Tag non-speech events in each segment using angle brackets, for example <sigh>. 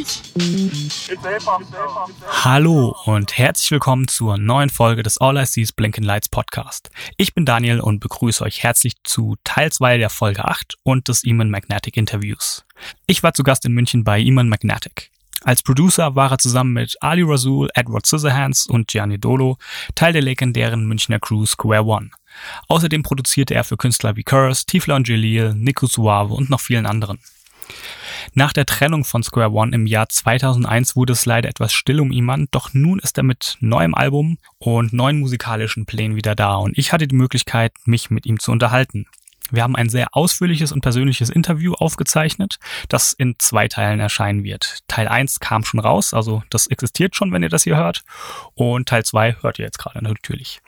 lights. Hallo und herzlich willkommen zur neuen Folge des All I See is Blinking Lights Podcast. Ich bin Daniel und begrüße euch herzlich zu Teil 2 der Folge 8 und des Eamon Magnetic Interviews. Ich war zu Gast in München bei Eamon Magnetic. Als Producer war er zusammen mit Ali Rasul, Edward Scissorhands und Gianni Dolo Teil der legendären Münchner Crew Square One. Außerdem produzierte er für Künstler wie Curse, Tifla und Jalil, Nico Suave und noch vielen anderen. Nach der Trennung von Square One im Jahr 2001 wurde es leider etwas still um Iman, doch nun ist er mit neuem Album und neuen musikalischen Plänen wieder da und ich hatte die Möglichkeit, mich mit ihm zu unterhalten. Wir haben ein sehr ausführliches und persönliches Interview aufgezeichnet, das in zwei Teilen erscheinen wird. Teil 1 kam schon raus, also das existiert schon, wenn ihr das hier hört. Und Teil 2 hört ihr jetzt gerade natürlich.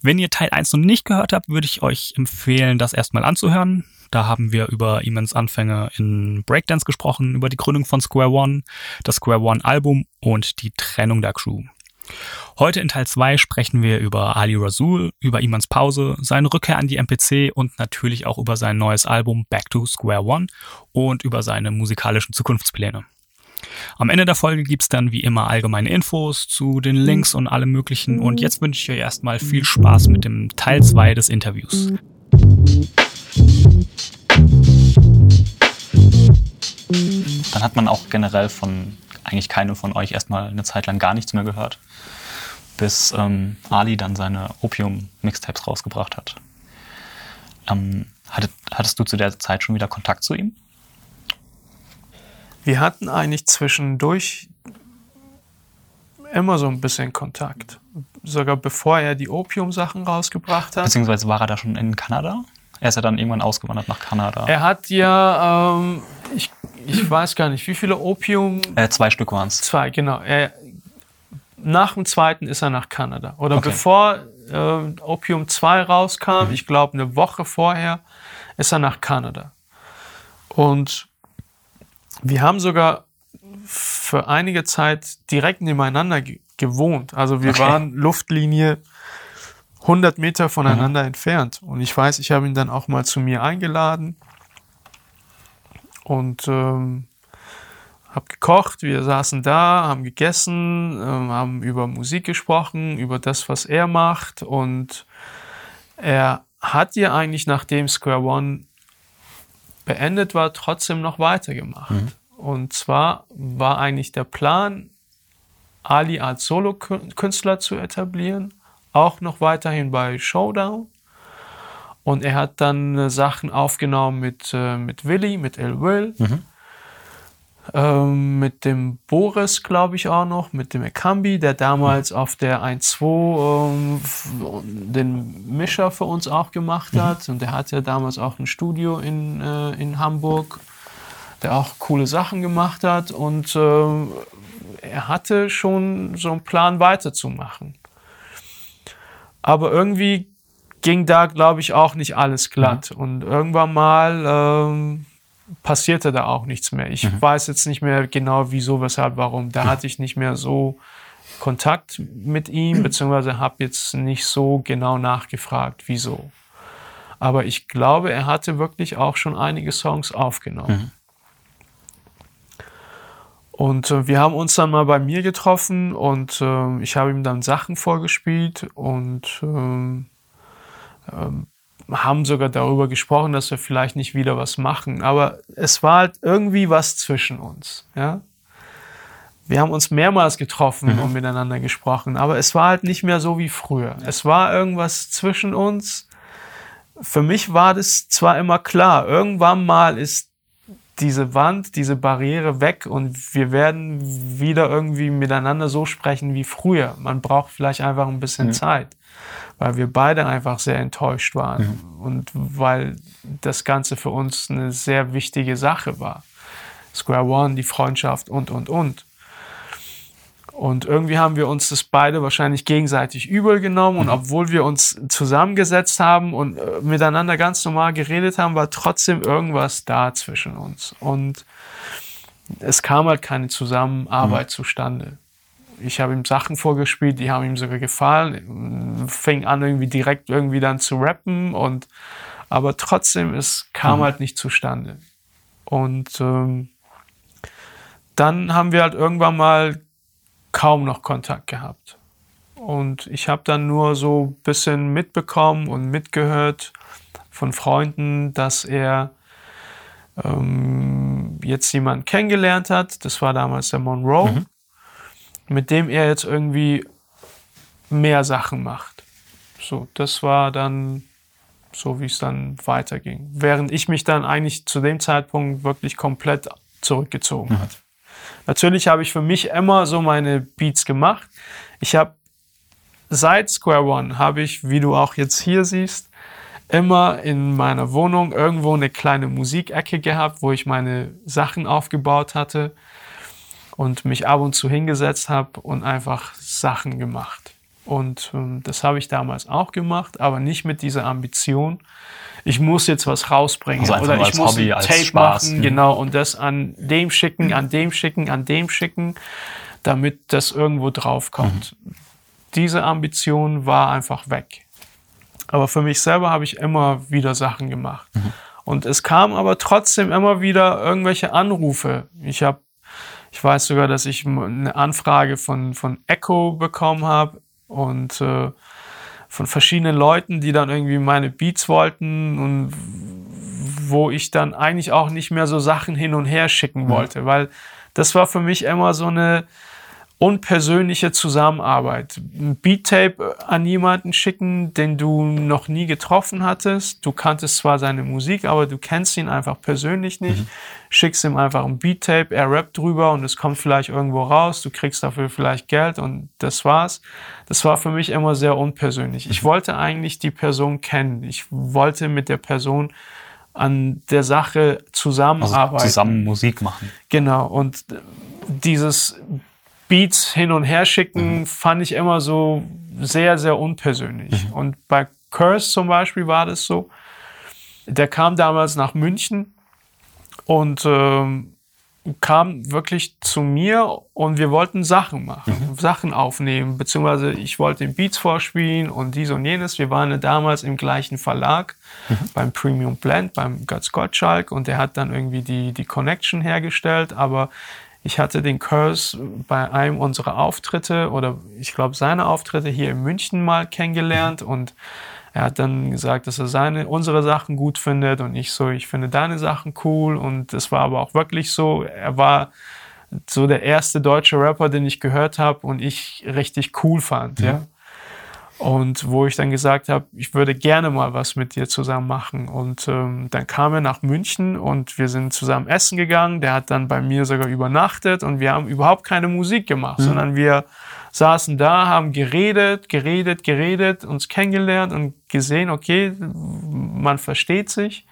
Wenn ihr Teil 1 noch nicht gehört habt, würde ich euch empfehlen, das erstmal anzuhören. Da haben wir über Emans Anfänge in Breakdance gesprochen, über die Gründung von Square One, das Square One Album und die Trennung der Crew. Heute in Teil 2 sprechen wir über Ali Rasul, über Imans Pause, seine Rückkehr an die MPC und natürlich auch über sein neues Album Back to Square One und über seine musikalischen Zukunftspläne. Am Ende der Folge gibt's dann wie immer allgemeine Infos zu den Links und allem möglichen und jetzt wünsche ich euch erstmal viel Spaß mit dem Teil 2 des Interviews. Dann hat man auch generell von eigentlich keinem von euch erstmal eine Zeit lang gar nichts mehr gehört, bis ähm, Ali dann seine Opium-Mixtapes rausgebracht hat. Ähm, hattet, hattest du zu der Zeit schon wieder Kontakt zu ihm? Wir hatten eigentlich zwischendurch immer so ein bisschen Kontakt. Sogar bevor er die Opium-Sachen rausgebracht hat. Beziehungsweise war er da schon in Kanada? Er ist ja dann irgendwann ausgewandert nach Kanada. Er hat ja, ähm, ich, ich weiß gar nicht, wie viele Opium. Äh, zwei Stück waren es. Zwei, genau. Er, nach dem zweiten ist er nach Kanada. Oder Okay. bevor äh, Opium 2 rauskam, ich glaube eine Woche vorher, ist er nach Kanada. Und wir haben sogar für einige Zeit direkt nebeneinander ge gewohnt. Also wir Okay. waren Luftlinie 100 Meter voneinander entfernt. Und ich weiß, ich habe ihn dann auch mal zu mir eingeladen und ähm, habe gekocht. Wir saßen da, haben gegessen, ähm, haben über Musik gesprochen, über das, was er macht. Und er hat ja eigentlich, nachdem Square One beendet war, trotzdem noch weitergemacht. Und zwar war eigentlich der Plan, Ali als Solo-Künstler zu etablieren, auch noch weiterhin bei Showdown. Und er hat dann äh, Sachen aufgenommen mit, äh, mit Willy, mit El Will, ähm, mit dem Boris, glaube ich, auch noch, mit dem Ekambi, der damals auf der 1-2 ähm, den Mischer für uns auch gemacht hat. Und der hat ja damals auch ein Studio in, äh, in Hamburg, der auch coole Sachen gemacht hat. Und ähm, er hatte schon so einen Plan weiterzumachen. Aber irgendwie ging da, glaube ich, auch nicht alles glatt. Und irgendwann mal ähm, passierte da auch nichts mehr. Ich weiß jetzt nicht mehr genau, wieso, weshalb, warum. Da hatte ich nicht mehr so Kontakt mit ihm, beziehungsweise habe jetzt nicht so genau nachgefragt, wieso. Aber ich glaube, er hatte wirklich auch schon einige Songs aufgenommen. Und äh, wir haben uns dann mal bei mir getroffen und ähm, ich habe ihm dann Sachen vorgespielt und ähm, ähm, haben sogar darüber gesprochen, dass wir vielleicht nicht wieder was machen. Aber es war halt irgendwie was zwischen uns. Ja? Wir haben uns mehrmals getroffen und miteinander gesprochen, aber es war halt nicht mehr so wie früher. Es war irgendwas zwischen uns. Für mich war das zwar immer klar, irgendwann mal ist diese Wand, diese Barriere weg und wir werden wieder irgendwie miteinander so sprechen wie früher. Man braucht vielleicht einfach ein bisschen Zeit, weil wir beide einfach sehr enttäuscht waren und weil das Ganze für uns eine sehr wichtige Sache war. Square One, die Freundschaft und, und, und. Und irgendwie haben wir uns das beide wahrscheinlich gegenseitig übel genommen. Und obwohl wir uns zusammengesetzt haben und äh, miteinander ganz normal geredet haben, war trotzdem irgendwas da zwischen uns. Und es kam halt keine Zusammenarbeit zustande. Ich habe ihm Sachen vorgespielt, die haben ihm sogar gefallen. Fing an irgendwie direkt irgendwie dann zu rappen und aber trotzdem es kam halt nicht zustande. Und ähm, dann haben wir halt irgendwann mal kaum noch Kontakt gehabt. Und ich habe dann nur so ein bisschen mitbekommen und mitgehört von Freunden, dass er ähm, jetzt jemanden kennengelernt hat. Das war damals der Monroe, Mhm. mit dem er jetzt irgendwie mehr Sachen macht. So, das war dann so, wie es dann weiterging. Während ich mich dann eigentlich zu dem Zeitpunkt wirklich komplett zurückgezogen hat. Natürlich habe ich für mich immer so meine Beats gemacht. Ich habe seit Square One habe ich, wie du auch jetzt hier siehst, immer in meiner Wohnung irgendwo eine kleine Musikecke gehabt, wo ich meine Sachen aufgebaut hatte und mich ab und zu hingesetzt habe und einfach Sachen gemacht. Und ähm, das habe ich damals auch gemacht, aber nicht mit dieser Ambition. Ich muss jetzt was rausbringen Also oder ich muss Hobby, Tape Spaß. machen, Mhm. genau und das an dem schicken, an dem schicken, an dem schicken, damit das irgendwo draufkommt. Diese Ambition war einfach weg. Aber für mich selber habe ich immer wieder Sachen gemacht. Und es kam aber trotzdem immer wieder irgendwelche Anrufe. Ich habe, ich weiß sogar, dass ich eine Anfrage von, von Echo bekommen habe und äh, von verschiedenen Leuten, die dann irgendwie meine Beats wollten und wo ich dann eigentlich auch nicht mehr so Sachen hin und her schicken wollte, weil das war für mich immer so eine unpersönliche Zusammenarbeit. Ein Beat-Tape an jemanden schicken, den du noch nie getroffen hattest. Du kanntest zwar seine Musik, aber du kennst ihn einfach persönlich nicht. Schickst ihm einfach ein Beat-Tape, er rappt drüber und es kommt vielleicht irgendwo raus. Du kriegst dafür vielleicht Geld und das war's. Das war für mich immer sehr unpersönlich. Ich wollte eigentlich die Person kennen. Ich wollte mit der Person an der Sache Also zusammenarbeiten. zusammen Musik machen. Genau, und dieses Beats hin und her schicken fand ich immer so sehr, sehr unpersönlich. Und bei Curse zum Beispiel war das so. Der kam damals nach München und ähm, kam wirklich zu mir und wir wollten Sachen machen, Sachen aufnehmen, beziehungsweise ich wollte ihm Beats vorspielen und dies und jenes. Wir waren ja damals im gleichen Verlag beim Premium Blend, beim Götz Gottschalk und der hat dann irgendwie die, die Connection hergestellt, aber ich hatte den Curse bei einem unserer Auftritte oder ich glaube seine Auftritte hier in München mal kennengelernt und er hat dann gesagt, dass er seine, unsere Sachen gut findet und ich so, ich finde deine Sachen cool und es war aber auch wirklich so, er war so der erste deutsche Rapper, den ich gehört habe und ich richtig cool fand, ja. Und wo ich dann gesagt habe, ich würde gerne mal was mit dir zusammen machen. Und ähm, dann kam er nach München und wir sind zusammen essen gegangen. Der hat dann bei mir sogar übernachtet und wir haben überhaupt keine Musik gemacht, sondern wir saßen da, haben geredet, geredet, geredet, uns kennengelernt und gesehen, okay, man versteht sich.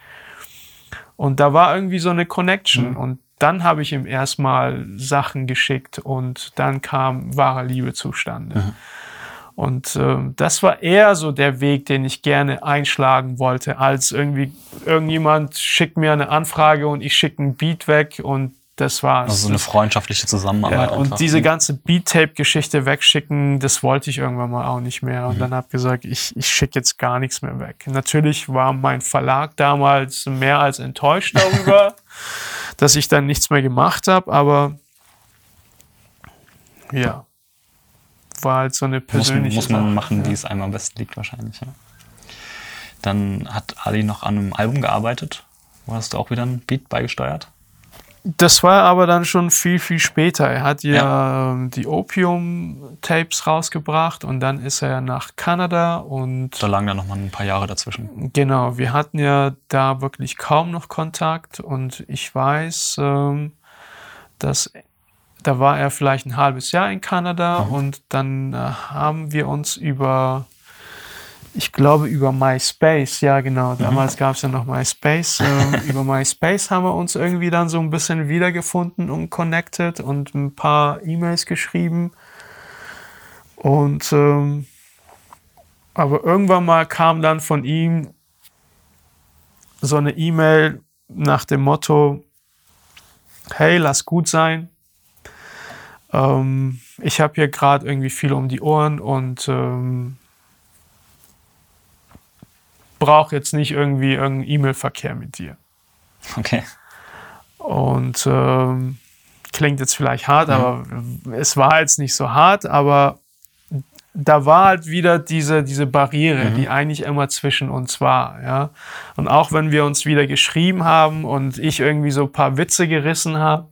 Und da war irgendwie so eine Connection. Und dann habe ich ihm erstmal Sachen geschickt und dann kam wahre Liebe zustande. Und ähm, das war eher so der Weg, den ich gerne einschlagen wollte, als irgendwie irgendjemand schickt mir eine Anfrage und ich schicke einen Beat weg und das war's. Also so eine freundschaftliche Zusammenarbeit. Ja, einfach. und diese ganze Beat-Tape-Geschichte wegschicken, das wollte ich irgendwann mal auch nicht mehr. Und dann habe gesagt, ich, ich schicke jetzt gar nichts mehr weg. Natürlich war mein Verlag damals mehr als enttäuscht <laughs> darüber, dass ich dann nichts mehr gemacht habe, aber ja, war halt so eine muss, persönliche muss man Sache. machen, wie es einem am besten liegt wahrscheinlich. Ja. Dann hat Ali noch an einem Album gearbeitet. Wo hast du auch wieder ein Beat beigesteuert? Das war aber dann schon viel, viel später. Er hat ja, ähm, die Opium-Tapes rausgebracht und dann ist er nach Kanada und Da lagen dann noch mal ein paar Jahre dazwischen. Genau, wir hatten ja da wirklich kaum noch Kontakt und ich weiß, ähm, dass da war er vielleicht ein halbes Jahr in Kanada und dann äh, haben wir uns über, ich glaube über MySpace, ja genau, damals gab es ja noch MySpace, äh, <laughs> über MySpace haben wir uns irgendwie dann so ein bisschen wiedergefunden und connected und ein paar E-Mails geschrieben. Und ähm, aber irgendwann mal kam dann von ihm so eine E-Mail nach dem Motto, hey, lass gut sein. Ähm, ich habe hier gerade irgendwie viel um die Ohren und ähm, brauche jetzt nicht irgendwie irgendeinen E-Mail-Verkehr mit dir. Okay. Und ähm, klingt jetzt vielleicht hart, mhm. aber es war jetzt nicht so hart, aber da war halt wieder diese, diese Barriere, mhm. die eigentlich immer zwischen uns war, ja. Und auch wenn wir uns wieder geschrieben haben und ich irgendwie so ein paar Witze gerissen habe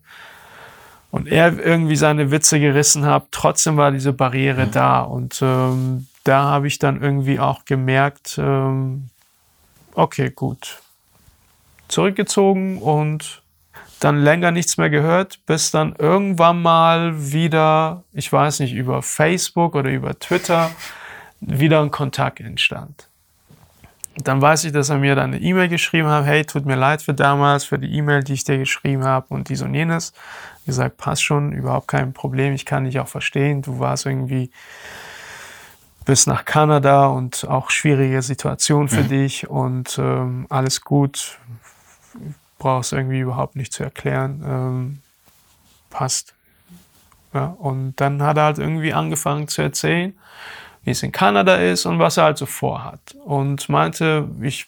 und er irgendwie seine Witze gerissen hat, trotzdem war diese Barriere mhm. da. Und ähm, da habe ich dann irgendwie auch gemerkt, ähm, okay, gut. Zurückgezogen und dann länger nichts mehr gehört, bis dann irgendwann mal wieder, ich weiß nicht, über Facebook oder über Twitter wieder ein Kontakt entstand. Dann weiß ich, dass er mir dann eine E-Mail geschrieben hat, hey, tut mir leid für damals, für die E-Mail, die ich dir geschrieben habe und dies und jenes. Ich gesagt, passt schon, überhaupt kein Problem, ich kann dich auch verstehen. Du warst irgendwie bis nach Kanada und auch schwierige Situation für mhm. dich und ähm, alles gut brauchst irgendwie überhaupt nicht zu erklären. Ähm, passt. Ja, und dann hat er halt irgendwie angefangen zu erzählen, wie es in Kanada ist und was er halt so vorhat. Und meinte, ich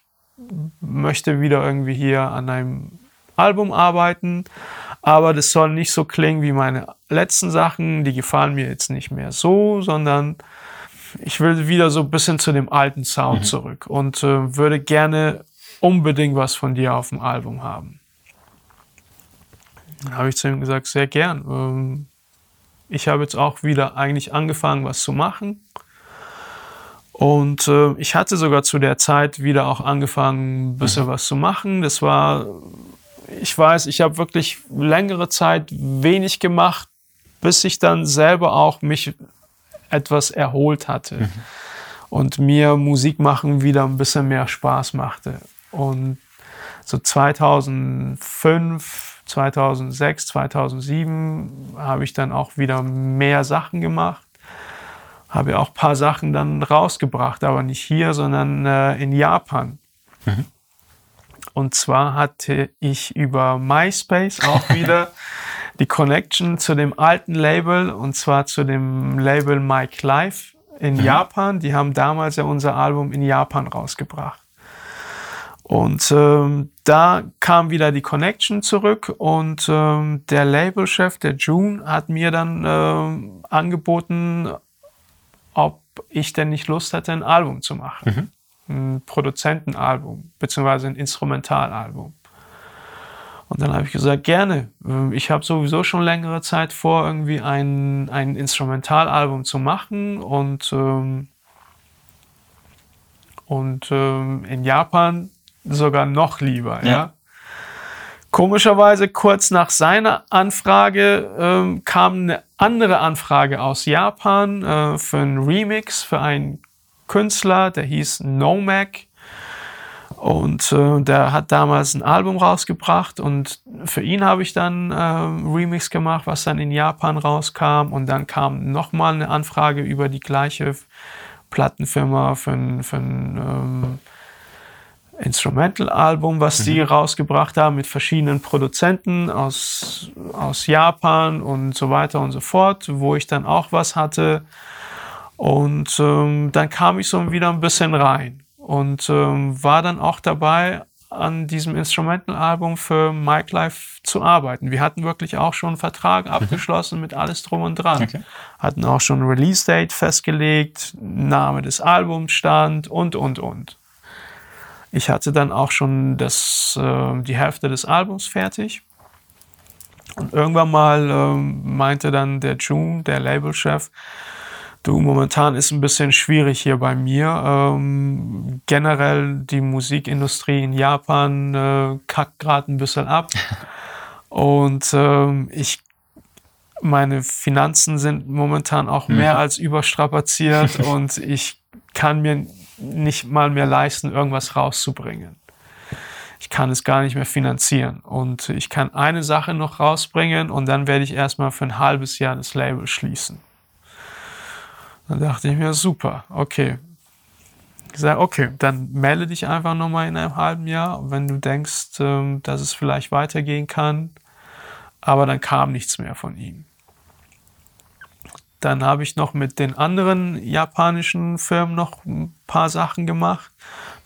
möchte wieder irgendwie hier an einem Album arbeiten, aber das soll nicht so klingen wie meine letzten Sachen, die gefallen mir jetzt nicht mehr so, sondern ich will wieder so ein bisschen zu dem alten Sound mhm. zurück und äh, würde gerne unbedingt was von dir auf dem Album haben. Dann habe ich zu ihm gesagt, sehr gern. Ähm, ich habe jetzt auch wieder eigentlich angefangen, was zu machen. Und äh, ich hatte sogar zu der Zeit wieder auch angefangen, ein bisschen mhm. was zu machen. Das war, ich weiß, ich habe wirklich längere Zeit wenig gemacht, bis ich dann selber auch mich etwas erholt hatte. Mhm. Und mir Musik machen wieder ein bisschen mehr Spaß machte. Und so 2005, 2006, 2007 habe ich dann auch wieder mehr Sachen gemacht. Habe ja auch ein paar Sachen dann rausgebracht, aber nicht hier, sondern äh, in Japan. Mhm. Und zwar hatte ich über MySpace auch <laughs> wieder die Connection zu dem alten Label, und zwar zu dem Label Mike Life in mhm. Japan. Die haben damals ja unser Album in Japan rausgebracht. Und ähm, da kam wieder die Connection zurück und ähm, der Labelchef, der June, hat mir dann ähm, angeboten, ob ich denn nicht Lust hätte, ein Album zu machen. Mhm. Ein Produzentenalbum, beziehungsweise ein Instrumentalalbum. Und dann habe ich gesagt, gerne. Ähm, ich habe sowieso schon längere Zeit vor, irgendwie ein, ein Instrumentalalbum zu machen. Und, ähm, und ähm, in Japan sogar noch lieber. Ja. ja. Komischerweise kurz nach seiner Anfrage ähm, kam eine andere Anfrage aus Japan äh, für einen Remix für einen Künstler, der hieß Nomac. Und äh, der hat damals ein Album rausgebracht und für ihn habe ich dann äh, Remix gemacht, was dann in Japan rauskam. Und dann kam nochmal eine Anfrage über die gleiche Plattenfirma für ein, für ein ähm, Instrumental-Album, was mhm. die rausgebracht haben mit verschiedenen Produzenten aus, aus Japan und so weiter und so fort, wo ich dann auch was hatte. Und ähm, dann kam ich so wieder ein bisschen rein und ähm, war dann auch dabei, an diesem Instrumental-Album für Mike Life zu arbeiten. Wir hatten wirklich auch schon einen Vertrag mhm. abgeschlossen mit alles drum und dran. Okay. Hatten auch schon ein Release-Date festgelegt, Name des Albums stand und, und, und. Ich hatte dann auch schon das, äh, die Hälfte des Albums fertig. Und irgendwann mal äh, meinte dann der June, der Labelchef, du, momentan ist ein bisschen schwierig hier bei mir. Ähm, generell die Musikindustrie in Japan äh, kackt gerade ein bisschen ab. <laughs> Und ähm, ich meine Finanzen sind momentan auch mehr mhm. als überstrapaziert <laughs> und ich kann mir nicht mal mehr leisten, irgendwas rauszubringen. Ich kann es gar nicht mehr finanzieren. Und ich kann eine Sache noch rausbringen und dann werde ich erstmal für ein halbes Jahr das Label schließen. Dann dachte ich mir, super, okay. Ich sage, okay, dann melde dich einfach nochmal in einem halben Jahr, wenn du denkst, ähm, dass es vielleicht weitergehen kann. Aber dann kam nichts mehr von ihm. Dann habe ich noch mit den anderen japanischen Firmen noch ein paar Sachen gemacht.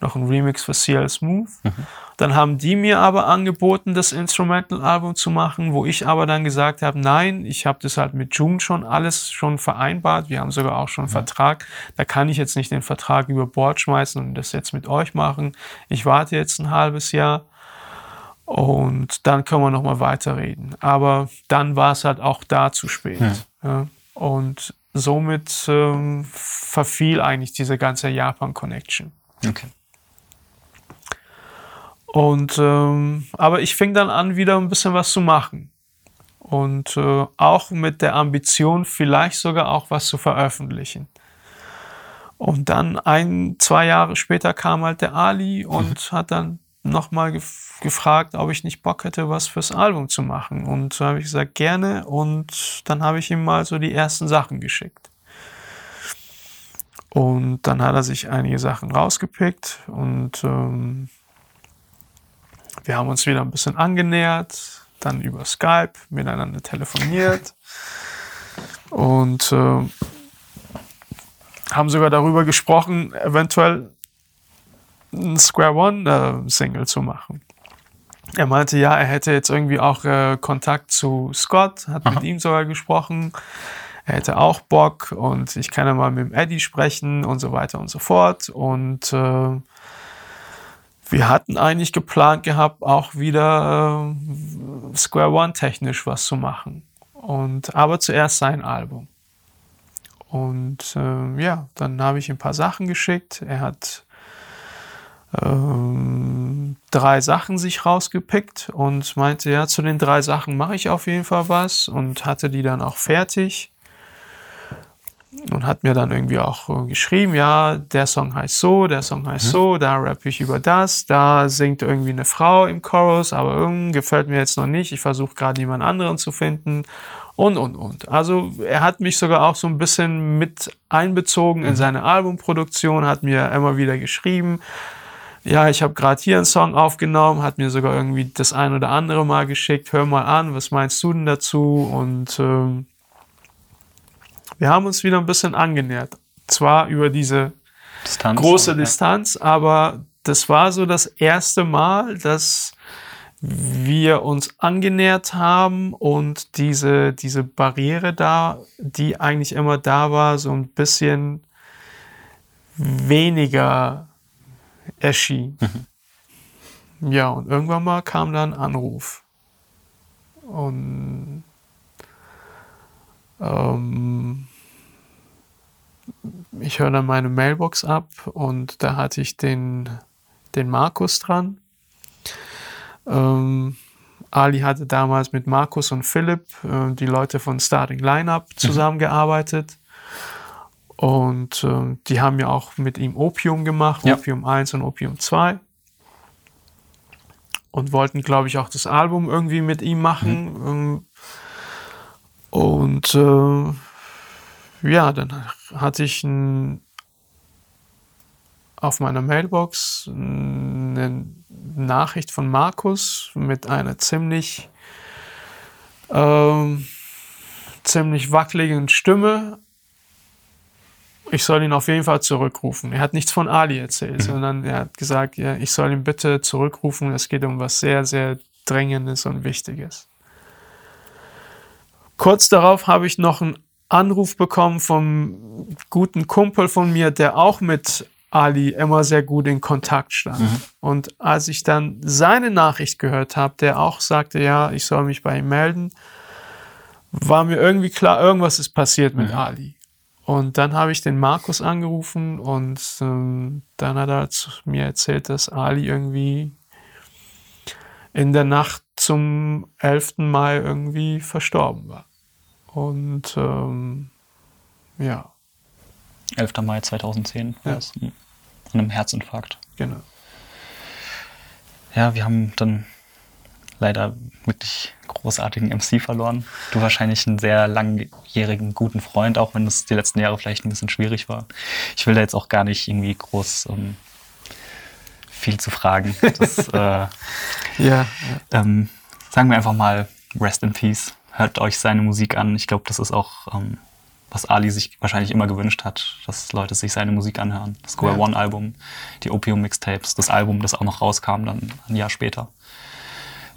Noch ein Remix für CL Smooth. Mhm. Dann haben die mir aber angeboten, das Instrumental-Album zu machen, wo ich aber dann gesagt habe, nein, ich habe das halt mit June schon alles schon vereinbart. Wir haben sogar auch schon einen mhm. Vertrag. Da kann ich jetzt nicht den Vertrag über Bord schmeißen und das jetzt mit euch machen. Ich warte jetzt ein halbes Jahr. Und dann können wir nochmal weiterreden. Aber dann war es halt auch da zu spät. Ja. Ja. Und somit ähm, verfiel eigentlich diese ganze Japan-Connection. Okay. Und ähm, aber ich fing dann an, wieder ein bisschen was zu machen. Und äh, auch mit der Ambition, vielleicht sogar auch was zu veröffentlichen. Und dann ein, zwei Jahre später kam halt der Ali und mhm. hat dann nochmal gef gefragt, ob ich nicht Bock hätte, was fürs Album zu machen. Und so habe ich gesagt, gerne. Und dann habe ich ihm mal so die ersten Sachen geschickt. Und dann hat er sich einige Sachen rausgepickt und ähm, wir haben uns wieder ein bisschen angenähert, dann über Skype miteinander telefoniert <laughs> und äh, haben sogar darüber gesprochen, eventuell ein Square One äh, Single zu machen. Er meinte, ja, er hätte jetzt irgendwie auch äh, Kontakt zu Scott, hat Aha. mit ihm sogar gesprochen. Er hätte auch Bock und ich kann ja mal mit dem Eddie sprechen und so weiter und so fort. Und äh, wir hatten eigentlich geplant gehabt, auch wieder äh, Square One technisch was zu machen. Und aber zuerst sein Album. Und äh, ja, dann habe ich ein paar Sachen geschickt. Er hat ähm, drei Sachen sich rausgepickt und meinte, ja, zu den drei Sachen mache ich auf jeden Fall was und hatte die dann auch fertig und hat mir dann irgendwie auch geschrieben, ja, der Song heißt so, der Song heißt mhm. so, da rappe ich über das, da singt irgendwie eine Frau im Chorus, aber irgendwie gefällt mir jetzt noch nicht, ich versuche gerade jemand anderen zu finden und, und, und. Also er hat mich sogar auch so ein bisschen mit einbezogen in mhm. seine Albumproduktion, hat mir immer wieder geschrieben, ja, ich habe gerade hier einen Song aufgenommen, hat mir sogar irgendwie das ein oder andere mal geschickt, hör mal an, was meinst du denn dazu? Und ähm, wir haben uns wieder ein bisschen angenähert. Zwar über diese Distanz, große okay. Distanz, aber das war so das erste Mal, dass wir uns angenähert haben und diese, diese Barriere da, die eigentlich immer da war, so ein bisschen weniger erschien. <laughs> Ja, und irgendwann mal kam dann ein Anruf. Und ähm, ich höre dann meine Mailbox ab und da hatte ich den, den Markus dran. Ähm, Ali hatte damals mit Markus und Philipp, äh, die Leute von Starting Lineup, mhm. zusammengearbeitet. Und äh, die haben ja auch mit ihm Opium gemacht, ja. Opium 1 und Opium 2. Und wollten, glaube ich, auch das Album irgendwie mit ihm machen. Mhm. Und äh, ja, dann hatte ich ein, auf meiner Mailbox eine Nachricht von Markus mit einer ziemlich, äh, ziemlich wackeligen Stimme, ich soll ihn auf jeden Fall zurückrufen. Er hat nichts von Ali erzählt, mhm. sondern er hat gesagt, ja, ich soll ihn bitte zurückrufen. Es geht um was sehr, sehr Dringendes und Wichtiges. Kurz darauf habe ich noch einen Anruf bekommen vom guten Kumpel von mir, der auch mit Ali immer sehr gut in Kontakt stand. Mhm. Und als ich dann seine Nachricht gehört habe, der auch sagte, ja, ich soll mich bei ihm melden, war mir irgendwie klar, irgendwas ist passiert mit mhm. Ali. Und dann habe ich den Markus angerufen und ähm, dann hat er mir erzählt, dass Ali irgendwie in der Nacht zum 11. Mai irgendwie verstorben war. Und ähm, ja. 11. Mai 2010 war ja. es. An einem Herzinfarkt. Genau. Ja, wir haben dann leider wirklich großartigen MC verloren. Du wahrscheinlich einen sehr langjährigen, guten Freund, auch wenn es die letzten Jahre vielleicht ein bisschen schwierig war. Ich will da jetzt auch gar nicht irgendwie groß ähm, viel zu fragen. Das, <laughs> äh, Ja, ja. ähm, sagen wir einfach mal Rest in Peace. Hört euch seine Musik an. Ich glaube, das ist auch, ähm, was Ali sich wahrscheinlich immer gewünscht hat, dass Leute sich seine Musik anhören. Das Square Ja. One Album, die Opium Mixtapes, das Album, das auch noch rauskam, dann ein Jahr später.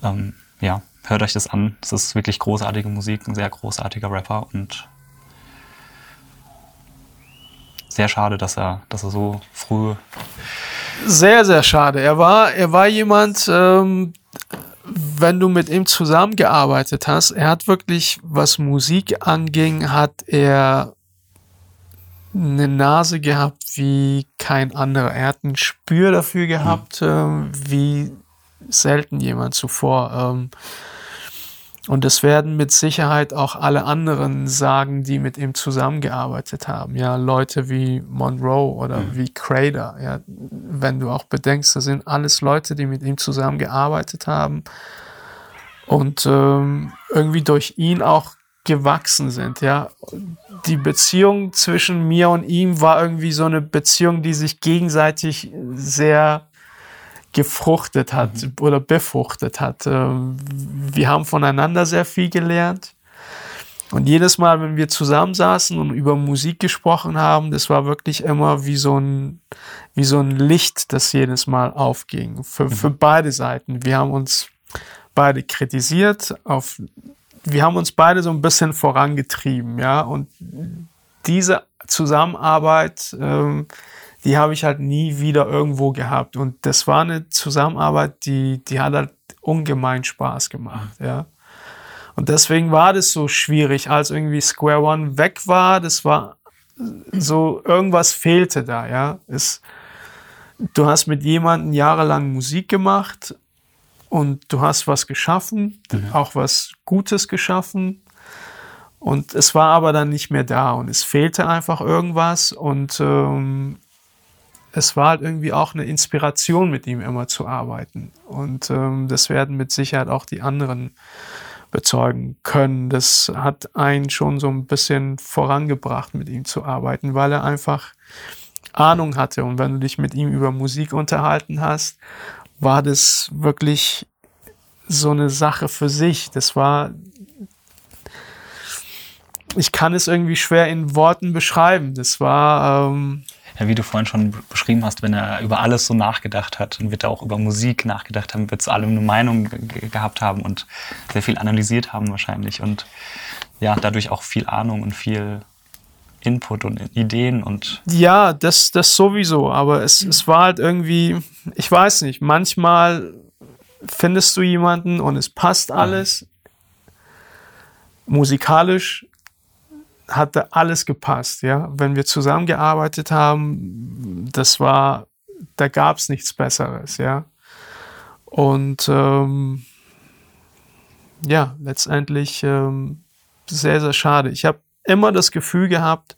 Ähm, ja, hört euch das an. Das ist wirklich großartige Musik, ein sehr großartiger Rapper und sehr schade, dass er, dass er so früh Sehr, sehr schade. Er war, er war jemand, ähm, wenn du mit ihm zusammengearbeitet hast, er hat wirklich, was Musik anging, hat er eine Nase gehabt wie kein anderer. Er hat ein Spür dafür gehabt, ähm, wie selten jemand zuvor. Ähm, und das werden mit Sicherheit auch alle anderen sagen, die mit ihm zusammengearbeitet haben. Ja, Leute wie Monroe oder wie Crader. Ja, wenn du auch bedenkst, das sind alles Leute, die mit ihm zusammengearbeitet haben und ähm, irgendwie durch ihn auch gewachsen sind. Ja, die Beziehung zwischen mir und ihm war irgendwie so eine Beziehung, die sich gegenseitig sehr gefruchtet hat oder befruchtet hat. Ähm, Wir haben voneinander sehr viel gelernt. Und jedes Mal, wenn wir zusammensaßen und über Musik gesprochen haben, das war wirklich immer wie so ein, wie so ein Licht, das jedes Mal aufging. Für, für beide Seiten. Wir haben uns beide kritisiert, auf, wir haben uns beide so ein bisschen vorangetrieben, ja. Und diese Zusammenarbeit, ähm, die habe ich halt nie wieder irgendwo gehabt. Und das war eine Zusammenarbeit, die, die hat halt ungemein Spaß gemacht, ja. Und deswegen war das so schwierig, als irgendwie Square One weg war. Das war so, irgendwas fehlte da, ja. Es, du hast mit jemandem jahrelang Musik gemacht und du hast was geschaffen, auch was Gutes geschaffen. Und es war aber dann nicht mehr da und es fehlte einfach irgendwas und ähm, es war halt irgendwie auch eine Inspiration, mit ihm immer zu arbeiten. Und ähm, das werden mit Sicherheit auch die anderen bezeugen können. Das hat einen schon so ein bisschen vorangebracht, mit ihm zu arbeiten, weil er einfach Ahnung hatte. Und wenn du dich mit ihm über Musik unterhalten hast, war das wirklich so eine Sache für sich. Das war, ich kann es irgendwie schwer in Worten beschreiben. Das war, ähm, Ja, wie du vorhin schon beschrieben hast, wenn er über alles so nachgedacht hat, dann wird er auch über Musik nachgedacht haben, wird zu allem eine Meinung ge- gehabt haben und sehr viel analysiert haben wahrscheinlich und ja, dadurch auch viel Ahnung und viel Input und Ideen und Ja, das, das sowieso, aber es, es war halt irgendwie, ich weiß nicht, manchmal findest du jemanden und es passt alles. Musikalisch hatte alles gepasst, ja. Wenn wir zusammengearbeitet haben, das war, da gab es nichts Besseres, ja. Und ähm, ja, letztendlich ähm, sehr, sehr schade. Ich habe immer das Gefühl gehabt,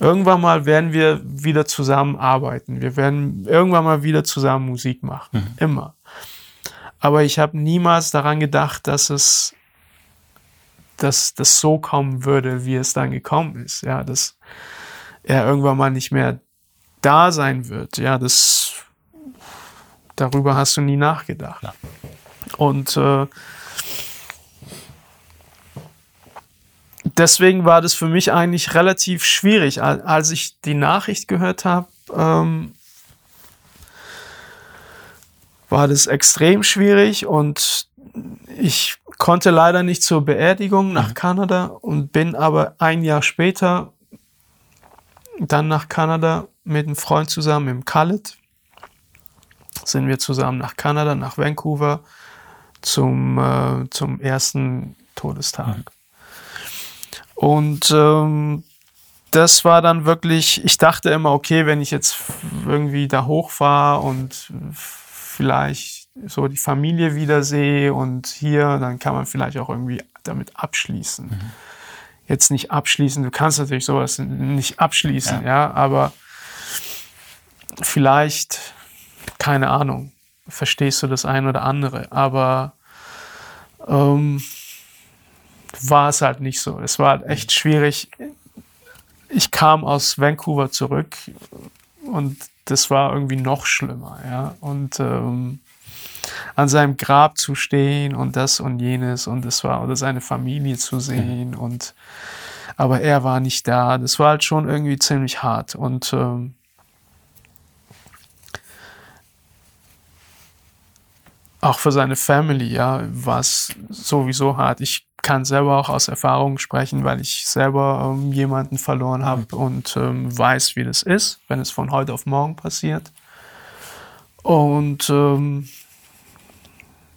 irgendwann mal werden wir wieder zusammenarbeiten. Wir werden irgendwann mal wieder zusammen Musik machen. Immer. Aber ich habe niemals daran gedacht, dass es dass das so kommen würde, wie es dann gekommen ist. Ja, dass er irgendwann mal nicht mehr da sein wird. Ja, das darüber hast du nie nachgedacht. Ja. Und äh, deswegen war das für mich eigentlich relativ schwierig. Al- Als ich die Nachricht gehört habe, ähm, war das extrem schwierig und ich konnte leider nicht zur Beerdigung nach Kanada und bin aber ein Jahr später dann nach Kanada mit einem Freund zusammen im Khaled. Sind wir zusammen nach Kanada, nach Vancouver zum, äh, zum ersten Todestag. Und ähm, das war dann wirklich, ich dachte immer, okay, wenn ich jetzt irgendwie da hochfahre und vielleicht so die Familie wiedersehe und hier, dann kann man vielleicht auch irgendwie damit abschließen. Jetzt nicht abschließen, du kannst natürlich sowas nicht abschließen, ja, aber vielleicht, keine Ahnung, verstehst du das ein oder andere, aber ähm, war es halt nicht so. Es war halt echt schwierig. Ich kam aus Vancouver zurück und das war irgendwie noch schlimmer, ja. Und ähm, an seinem Grab zu stehen und das und jenes und das war oder seine Familie zu sehen und aber er war nicht da. Das war halt schon irgendwie ziemlich hart und ähm, auch für seine Family, ja, war es sowieso hart. Ich kann selber auch aus Erfahrung sprechen, weil ich selber ähm, jemanden verloren habe und ähm, weiß, wie das ist, wenn es von heute auf morgen passiert. Und ähm,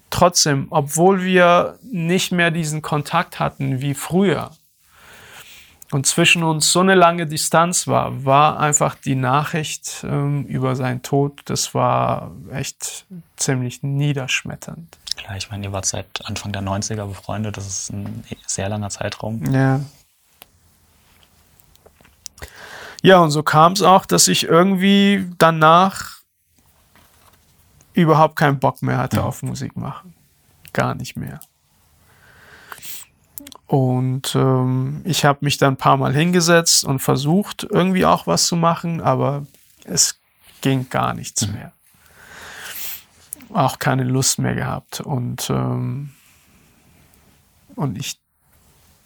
trotzdem, obwohl wir nicht mehr diesen Kontakt hatten wie früher und zwischen uns so eine lange Distanz war, war einfach die Nachricht ähm, über seinen Tod, das war echt ziemlich niederschmetternd. Klar, ich meine, ihr wart seit Anfang der 90er befreundet, das ist ein sehr langer Zeitraum. Ja. Ja, und so kam es auch, dass ich irgendwie danach überhaupt keinen Bock mehr hatte auf Musik machen. Gar nicht mehr. Und ähm, ich habe mich dann ein paar Mal hingesetzt und versucht, irgendwie auch was zu machen, aber es ging gar nichts mehr. Auch keine Lust mehr gehabt. Und, ähm, und ich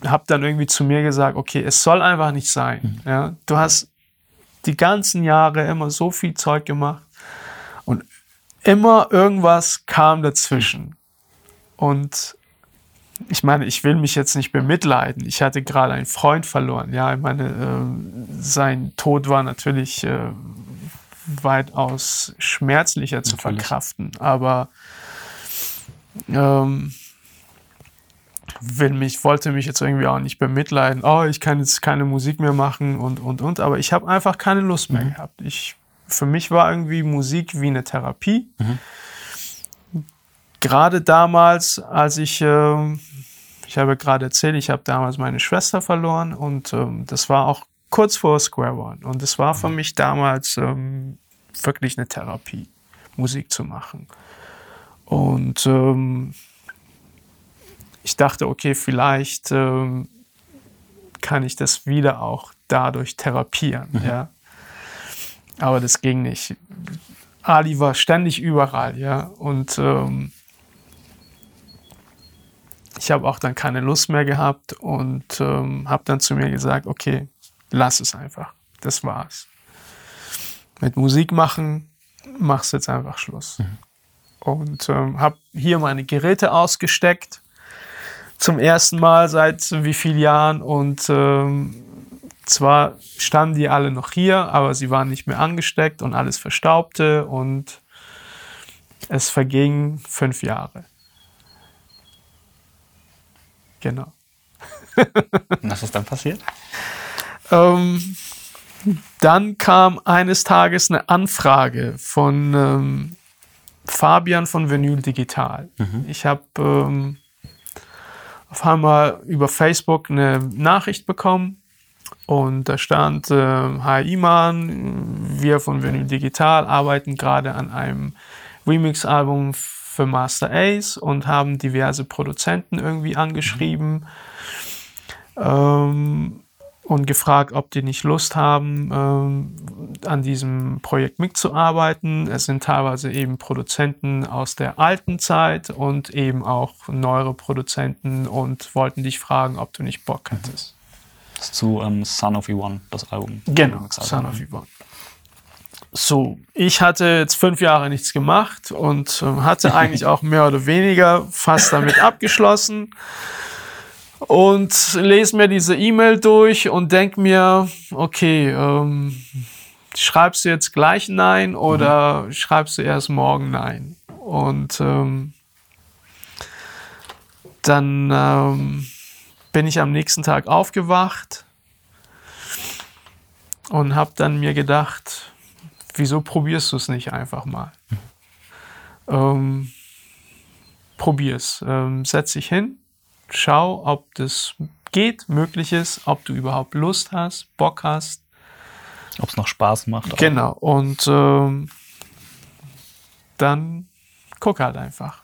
habe dann irgendwie zu mir gesagt, okay, es soll einfach nicht sein. Ja? Du hast die ganzen Jahre immer so viel Zeug gemacht und immer irgendwas kam dazwischen. Und ich meine, ich will mich jetzt nicht bemitleiden. Ich hatte gerade einen Freund verloren. Ja, ich meine, äh, sein Tod war natürlich äh, weitaus schmerzlicher zu Natürlich. verkraften. Aber ähm, will mich, wollte mich jetzt irgendwie auch nicht bemitleiden. Oh, ich kann jetzt keine Musik mehr machen und und und. Aber ich habe einfach keine Lust mehr gehabt. Ich, für mich war irgendwie Musik wie eine Therapie. Gerade damals, als ich, ähm, ich habe gerade erzählt, ich habe damals meine Schwester verloren und ähm, das war auch kurz vor Square One. Und es war für mich damals ähm, wirklich eine Therapie, Musik zu machen. Und ähm, ich dachte, okay, vielleicht ähm, kann ich das wieder auch dadurch therapieren. Ja? Aber das ging nicht. Ali war ständig überall, ja. Und ähm, ich habe auch dann keine Lust mehr gehabt und ähm, habe dann zu mir gesagt, okay, lass es einfach. Das war's. Mit Musik machen, machst jetzt einfach Schluss. Und ähm, habe hier meine Geräte ausgesteckt zum ersten Mal seit wie vielen Jahren und ähm, zwar standen die alle noch hier, aber sie waren nicht mehr angesteckt und alles verstaubte und es vergingen fünf Jahre. Genau. Und was ist dann passiert? Ähm, dann kam eines Tages eine Anfrage von ähm, Fabian von Vinyl Digital. Ich habe ähm, auf einmal über Facebook eine Nachricht bekommen und da stand, äh, Hi Iman, wir von Vinyl Digital arbeiten gerade an einem Remix-Album für Master Ace und haben diverse Produzenten irgendwie angeschrieben ähm, und gefragt, ob die nicht Lust haben, ähm, an diesem Projekt mitzuarbeiten. Es sind teilweise eben Produzenten aus der alten Zeit und eben auch neuere Produzenten und wollten dich fragen, ob du nicht Bock hättest. Das ist zu ähm, Son of One, das Album. Genau. Son of Yvonne. So, ich hatte jetzt fünf Jahre nichts gemacht und ähm, hatte <laughs> eigentlich auch mehr oder weniger fast damit abgeschlossen und lese mir diese E-Mail durch und denk mir, okay, ähm, schreibst du jetzt gleich Nein oder schreibst du erst morgen Nein? Und ähm, dann ähm, bin ich am nächsten Tag aufgewacht und habe dann mir gedacht, wieso probierst du es nicht einfach mal? Ähm, probier's. Ähm, setz dich hin, schau, ob das geht, möglich ist, ob du überhaupt Lust hast, Bock hast. Ob es noch Spaß macht. auch. Genau. Und ähm, dann guck halt einfach.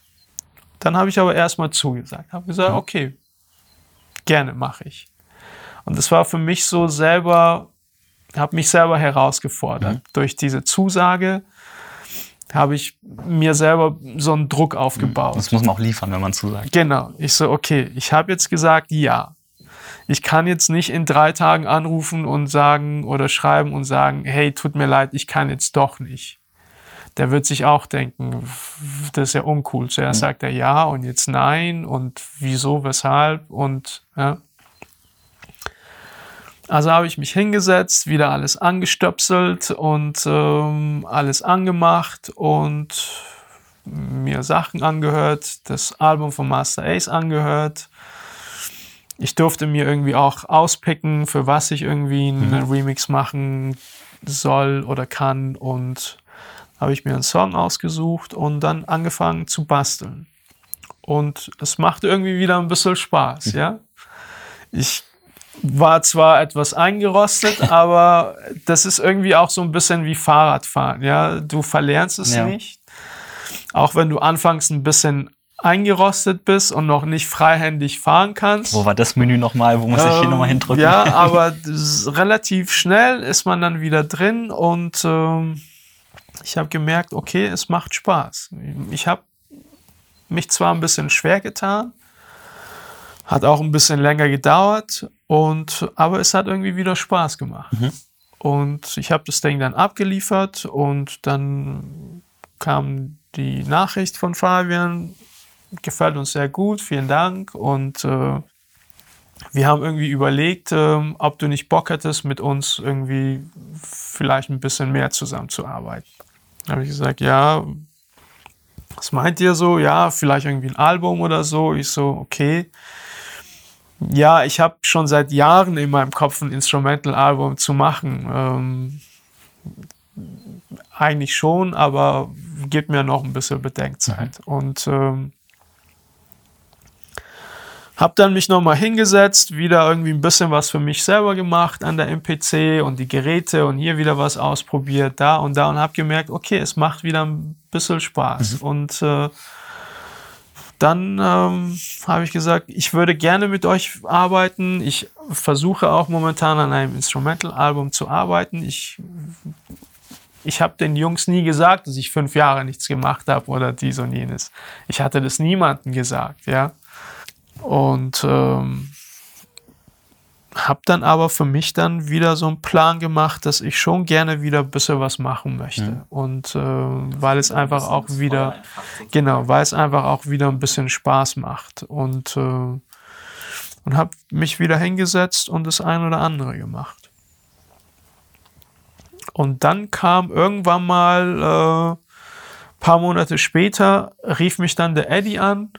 Dann habe ich aber erstmal zugesagt. Habe gesagt, okay, gerne mache ich. Und das war für mich so selber, habe mich selber herausgefordert. Mhm. Durch diese Zusage habe ich mir selber so einen Druck aufgebaut. Das muss man auch liefern, wenn man zusagt. Genau. Ich so, okay, ich habe jetzt gesagt, ja. Ich kann jetzt nicht in drei Tagen anrufen und sagen oder schreiben und sagen, hey, tut mir leid, ich kann jetzt doch nicht. Der wird sich auch denken, das ist ja uncool. Zuerst sagt er ja und jetzt nein und wieso, weshalb und ja. Also habe ich mich hingesetzt, wieder alles angestöpselt und ähm, alles angemacht und mir Sachen angehört, das Album von Master Ace angehört. Ich durfte mir irgendwie auch auspicken, für was ich irgendwie einen Remix machen soll oder kann und habe ich mir einen Song ausgesucht und dann angefangen zu basteln. Und es machte irgendwie wieder ein bisschen Spaß, ja. Ich war zwar etwas eingerostet, <laughs> aber das ist irgendwie auch so ein bisschen wie Fahrradfahren, ja. Du verlernst es Ja. nicht. Auch wenn du anfangs ein bisschen eingerostet bist und noch nicht freihändig fahren kannst. Wo war das Menü nochmal? Wo muss ich hier Ähm, nochmal hindrücken? Ja, <laughs> aber relativ schnell ist man dann wieder drin und ähm, ich habe gemerkt, okay, es macht Spaß. Ich habe mich zwar ein bisschen schwer getan, hat auch ein bisschen länger gedauert und aber es hat irgendwie wieder Spaß gemacht. Und ich habe das Ding dann abgeliefert und dann kam die Nachricht von Fabian, gefällt uns sehr gut, vielen Dank und äh, wir haben irgendwie überlegt, ähm, ob du nicht Bock hättest, mit uns irgendwie vielleicht ein bisschen mehr zusammenzuarbeiten. Da habe ich gesagt, ja, was meint ihr so? Ja, vielleicht irgendwie ein Album oder so. Ich so, okay. Ja, ich habe schon seit Jahren in meinem Kopf ein Instrumental-Album zu machen. Ähm, eigentlich schon, aber gibt mir noch ein bisschen Bedenkzeit. Und ähm, hab dann mich nochmal hingesetzt, wieder irgendwie ein bisschen was für mich selber gemacht an der MPC und die Geräte und hier wieder was ausprobiert, da und da und hab gemerkt, okay, es macht wieder ein bisschen Spaß. Und äh, dann ähm, habe ich gesagt, ich würde gerne mit euch arbeiten. Ich versuche auch momentan an einem Instrumental-Album zu arbeiten. Ich, ich habe den Jungs nie gesagt, dass ich fünf Jahre nichts gemacht habe oder dies und jenes. Ich hatte das niemandem gesagt, ja. Und ähm, habe dann aber für mich dann wieder so einen Plan gemacht, dass ich schon gerne wieder ein bisschen was machen möchte. Und äh, weil es einfach auch wieder, genau, weil es einfach auch wieder ein bisschen Spaß macht. Und, äh, und habe mich wieder hingesetzt und das ein oder andere gemacht. Und dann kam irgendwann mal, äh, paar Monate später, rief mich dann der Eddie an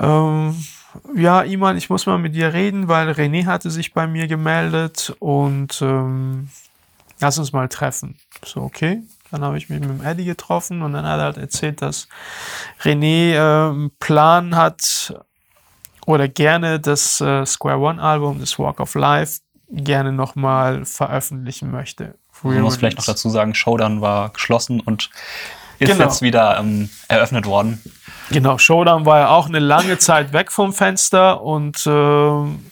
ähm, ja, Iman, ich muss mal mit dir reden, weil René hatte sich bei mir gemeldet und ähm, lass uns mal treffen. So, okay. Dann habe ich mich mit dem Eddie getroffen und dann hat er halt erzählt, dass René äh, einen Plan hat oder gerne das äh, Square One Album, das Walk of Life, gerne nochmal veröffentlichen möchte. Man muss vielleicht noch dazu sagen, Showdown war geschlossen und ist Genau. jetzt wieder ähm, eröffnet worden. Genau, Showdown war ja auch eine lange Zeit weg vom Fenster und ähm,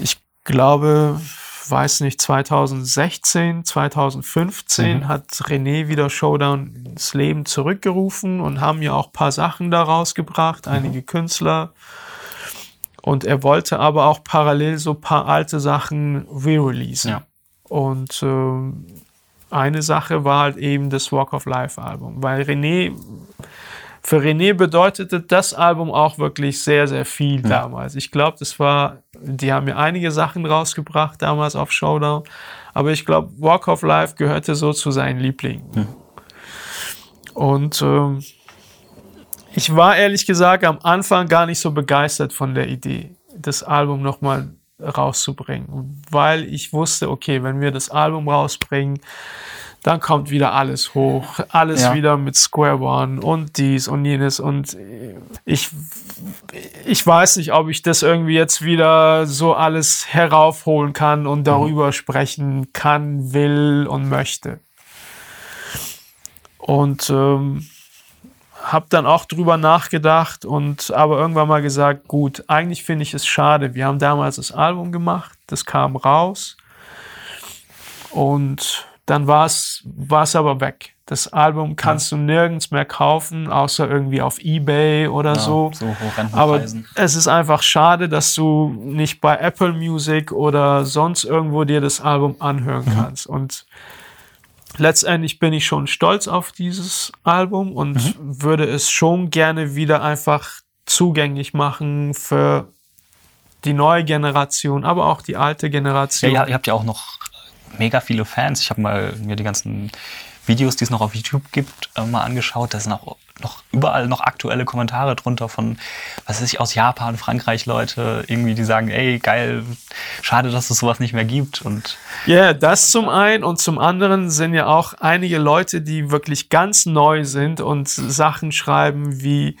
ich glaube, weiß nicht, 2016, 2015 hat René wieder Showdown ins Leben zurückgerufen und haben ja auch ein paar Sachen daraus gebracht, einige Künstler. Und er wollte aber auch parallel so ein paar alte Sachen re-releasen. Ja. Und ähm, eine Sache war halt eben das Walk of Life Album, weil René für René bedeutete das Album auch wirklich sehr, sehr viel damals. Ich glaube, das war, die haben ja einige Sachen rausgebracht damals auf Showdown, aber ich glaube, Walk of Life gehörte so zu seinen Lieblingen. Und ähm, ich war ehrlich gesagt am Anfang gar nicht so begeistert von der Idee, das Album nochmal rauszubringen, weil ich wusste, okay, wenn wir das Album rausbringen, dann kommt wieder alles hoch, alles Ja. wieder mit Square One und dies und jenes und ich, ich weiß nicht, ob ich das irgendwie jetzt wieder so alles heraufholen kann und darüber sprechen kann, will und möchte. Und ähm, habe dann auch drüber nachgedacht und aber irgendwann mal gesagt, gut, eigentlich finde ich es schade. Wir haben damals das Album gemacht, das kam raus und dann war es aber weg. Das Album kannst ja. du nirgends mehr kaufen, außer irgendwie auf Ebay oder ja, so. so Aber es ist einfach schade, dass du nicht bei Apple Music oder sonst irgendwo dir das Album anhören mhm. kannst. Und letztendlich bin ich schon stolz auf dieses Album und mhm. würde es schon gerne wieder einfach zugänglich machen für die neue Generation, aber auch die alte Generation. Ja, ihr habt ja auch noch mega viele Fans. Ich habe mal mir die ganzen Videos, die es noch auf YouTube gibt, äh, mal angeschaut. Da sind auch noch überall noch aktuelle Kommentare drunter von, was weiß ich, aus Japan, Frankreich Leute, irgendwie, die sagen, ey, geil, schade, dass es sowas nicht mehr gibt. Und ja, yeah, das zum einen und zum anderen sind ja auch einige Leute, die wirklich ganz neu sind und Sachen schreiben wie,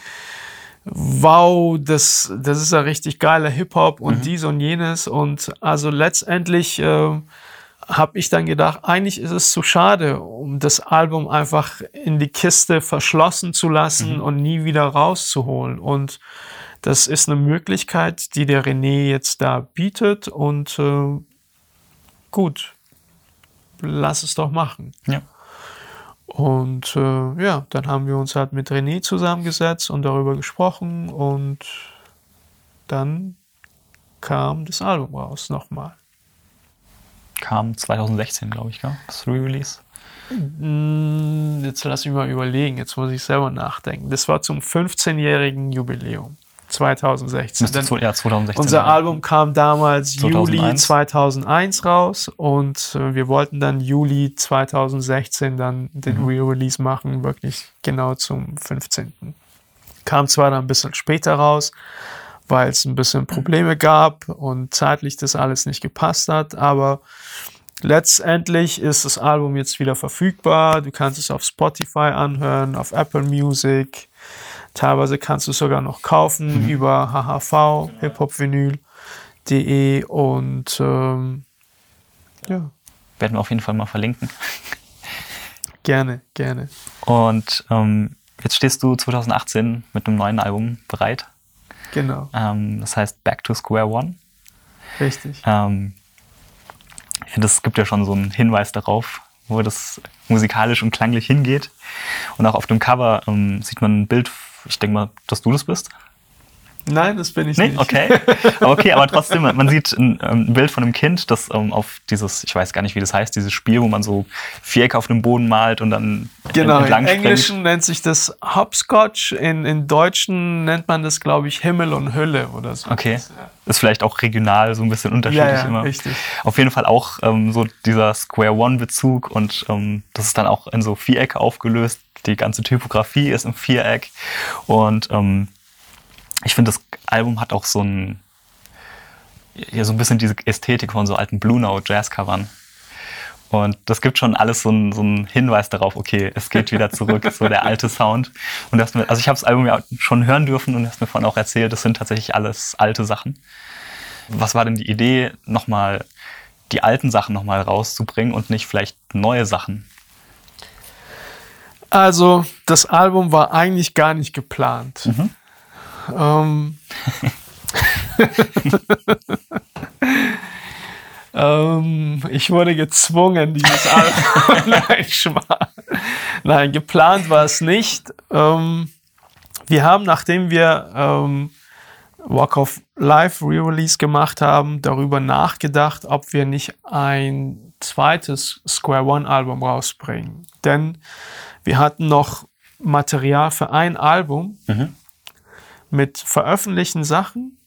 wow, das, das ist ja richtig geiler Hip-Hop und mhm. dies und jenes. Und also letztendlich äh, habe ich dann gedacht, eigentlich ist es zu schade, um das Album einfach in die Kiste verschlossen zu lassen mhm. und nie wieder rauszuholen. Und das ist eine Möglichkeit, die der René jetzt da bietet. Und äh, gut, lass es doch machen. Ja. Und äh, ja, dann haben wir uns halt mit René zusammengesetzt und darüber gesprochen und dann kam das Album raus nochmal kam 2016, glaube ich, gell? das Re-Release. Mm, jetzt lass mich mal überlegen, jetzt muss ich selber nachdenken. Das war zum 15-jährigen Jubiläum. 2016. Müsste, ja, 2016 unser sein. Album kam damals 2001. Juli 2001 raus und äh, wir wollten dann Juli 2016 dann den mhm. Re-Release machen, wirklich genau zum 15. Kam zwar dann ein bisschen später raus, weil es ein bisschen Probleme gab und zeitlich das alles nicht gepasst hat. Aber letztendlich ist das Album jetzt wieder verfügbar. Du kannst es auf Spotify anhören, auf Apple Music. Teilweise kannst du es sogar noch kaufen mhm. über HHV, hiphopvinyl.de und ähm, ja. Werden wir auf jeden Fall mal verlinken. <laughs> Gerne, gerne. Und ähm, jetzt stehst du 2018 mit einem neuen Album bereit. Genau. Ähm, das heißt Back to Square One. Richtig. Ähm, es gibt ja schon so einen Hinweis darauf, wo das musikalisch und klanglich hingeht. Und auch auf dem Cover ähm, sieht man ein Bild, ich denke mal, dass du das bist. Nein, das bin ich nee? nicht. Okay. okay, aber trotzdem, man sieht ein, ähm, ein Bild von einem Kind, das um, ähm, auf dieses, ich weiß gar nicht, wie das heißt, dieses Spiel, wo man so Vierecke auf dem Boden malt und dann Genau, im Englischen nennt sich das Hopscotch, in, in Deutschen nennt man das, glaube ich, Himmel und Hölle oder so. Okay. Das, ja. Ist vielleicht auch regional so ein bisschen unterschiedlich ja, ja, immer. Richtig. Auf jeden Fall auch ähm, so dieser Square One-Bezug und ähm, das ist dann auch in so Vierecke aufgelöst. Die ganze Typografie ist im Viereck und ähm, ich finde, das Album hat auch so ein, ja, so ein bisschen diese Ästhetik von so alten Blue Note Jazz-Covern. Und das gibt schon alles so einen, so einen Hinweis darauf, okay, es geht wieder zurück, so der alte Sound. Und das, also ich habe das Album ja schon hören dürfen und hast mir vorhin auch erzählt, das sind tatsächlich alles alte Sachen. Was war denn die Idee, nochmal die alten Sachen nochmal rauszubringen und nicht vielleicht neue Sachen? Also, das Album war eigentlich gar nicht geplant. Mhm. Ähm, <laughs> ähm, ich wurde gezwungen, dieses Album. <laughs> Nein, Schmarrn. Nein, geplant war es nicht. Ähm, wir haben, nachdem wir ähm, Walk of Life Re-Release gemacht haben, darüber nachgedacht, ob wir nicht ein zweites Square One Album rausbringen. Denn wir hatten noch Material für ein Album. Mhm mit veröffentlichten Sachen,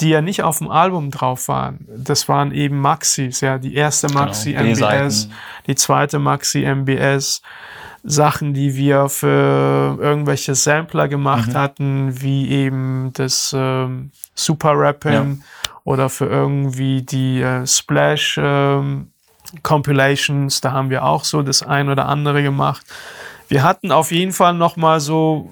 die ja nicht auf dem Album drauf waren. Das waren eben Maxis, ja, die erste genau, Maxi genau, MBS, die zweite Maxi MBS, Sachen, die wir für irgendwelche Sampler gemacht mhm. hatten, wie eben das ähm, Super Rapping ja. oder für irgendwie die äh, Splash ähm, Compilations, da haben wir auch so das ein oder andere gemacht. Wir hatten auf jeden Fall noch mal so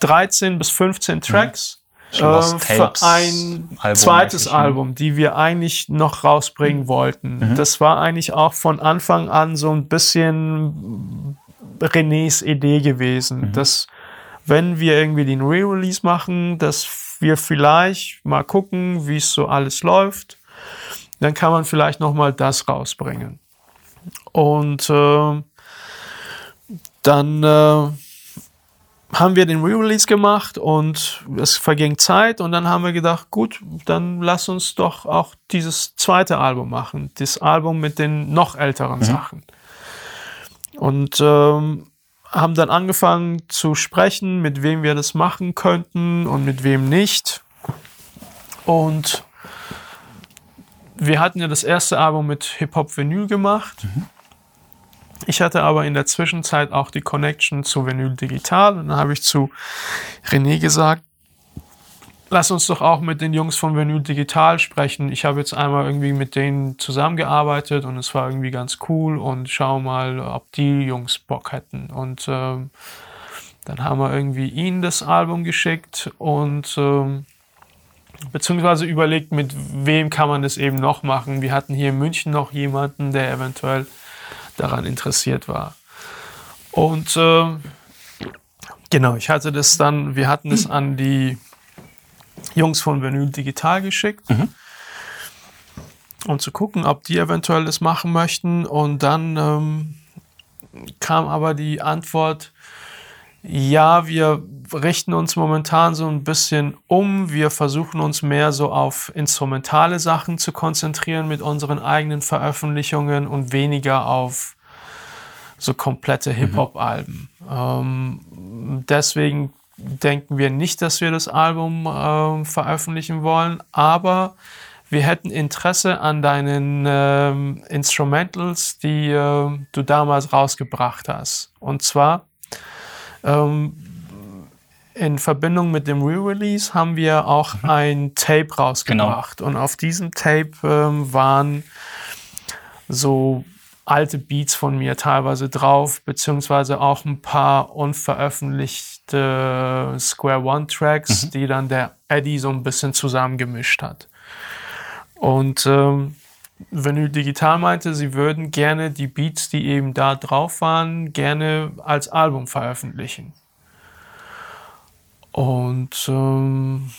13 bis 15 Tracks mhm. äh, für ein Album zweites ne? Album, die wir eigentlich noch rausbringen mhm. wollten. Mhm. Das war eigentlich auch von Anfang an so ein bisschen Renés Idee gewesen. Mhm. Das wenn wir irgendwie den Re-Release machen, dass wir vielleicht mal gucken, wie es so alles läuft. Dann kann man vielleicht noch mal das rausbringen. Und äh, dann äh, haben wir den Re-Release gemacht und es verging Zeit und dann haben wir gedacht, gut, dann lass uns doch auch dieses zweite Album machen, das Album mit den noch älteren mhm. Sachen. Und ähm, haben dann angefangen zu sprechen, mit wem wir das machen könnten und mit wem nicht. Und wir hatten ja das erste Album mit Hip-Hop-Vinyl gemacht. Mhm. Ich hatte aber in der Zwischenzeit auch die Connection zu Vinyl Digital und dann habe ich zu René gesagt, lass uns doch auch mit den Jungs von Vinyl Digital sprechen. Ich habe jetzt einmal irgendwie mit denen zusammengearbeitet und es war irgendwie ganz cool und schau mal, ob die Jungs Bock hätten. Und ähm, dann haben wir irgendwie ihnen das Album geschickt und ähm, beziehungsweise überlegt, mit wem kann man das eben noch machen. Wir hatten hier in München noch jemanden, der eventuell daran interessiert war. Und äh, genau, ich hatte das dann, wir hatten es an die Jungs von Vinyl Digital geschickt. Mhm. Um zu gucken, ob die eventuell das machen möchten. Und dann ähm, kam aber die Antwort, ja, wir richten uns momentan so ein bisschen um. Wir versuchen uns mehr so auf instrumentale Sachen zu konzentrieren mit unseren eigenen Veröffentlichungen und weniger auf so komplette mhm. Hip-Hop-Alben. Mhm. Ähm, deswegen denken wir nicht, dass wir das Album äh, veröffentlichen wollen, aber wir hätten Interesse an deinen ähm, Instrumentals, die äh, du damals rausgebracht hast. Und zwar ähm, in Verbindung mit dem Re-Release haben wir auch mhm. ein Tape rausgebracht. Genau. Und auf diesem Tape ähm, waren so alte Beats von mir teilweise drauf, beziehungsweise auch ein paar unveröffentlichte Square One Tracks, mhm. die dann der Eddie so ein bisschen zusammengemischt hat. Und ähm, Vinyl Digital meinte, sie würden gerne die Beats, die eben da drauf waren, gerne als Album veröffentlichen. Und ähm,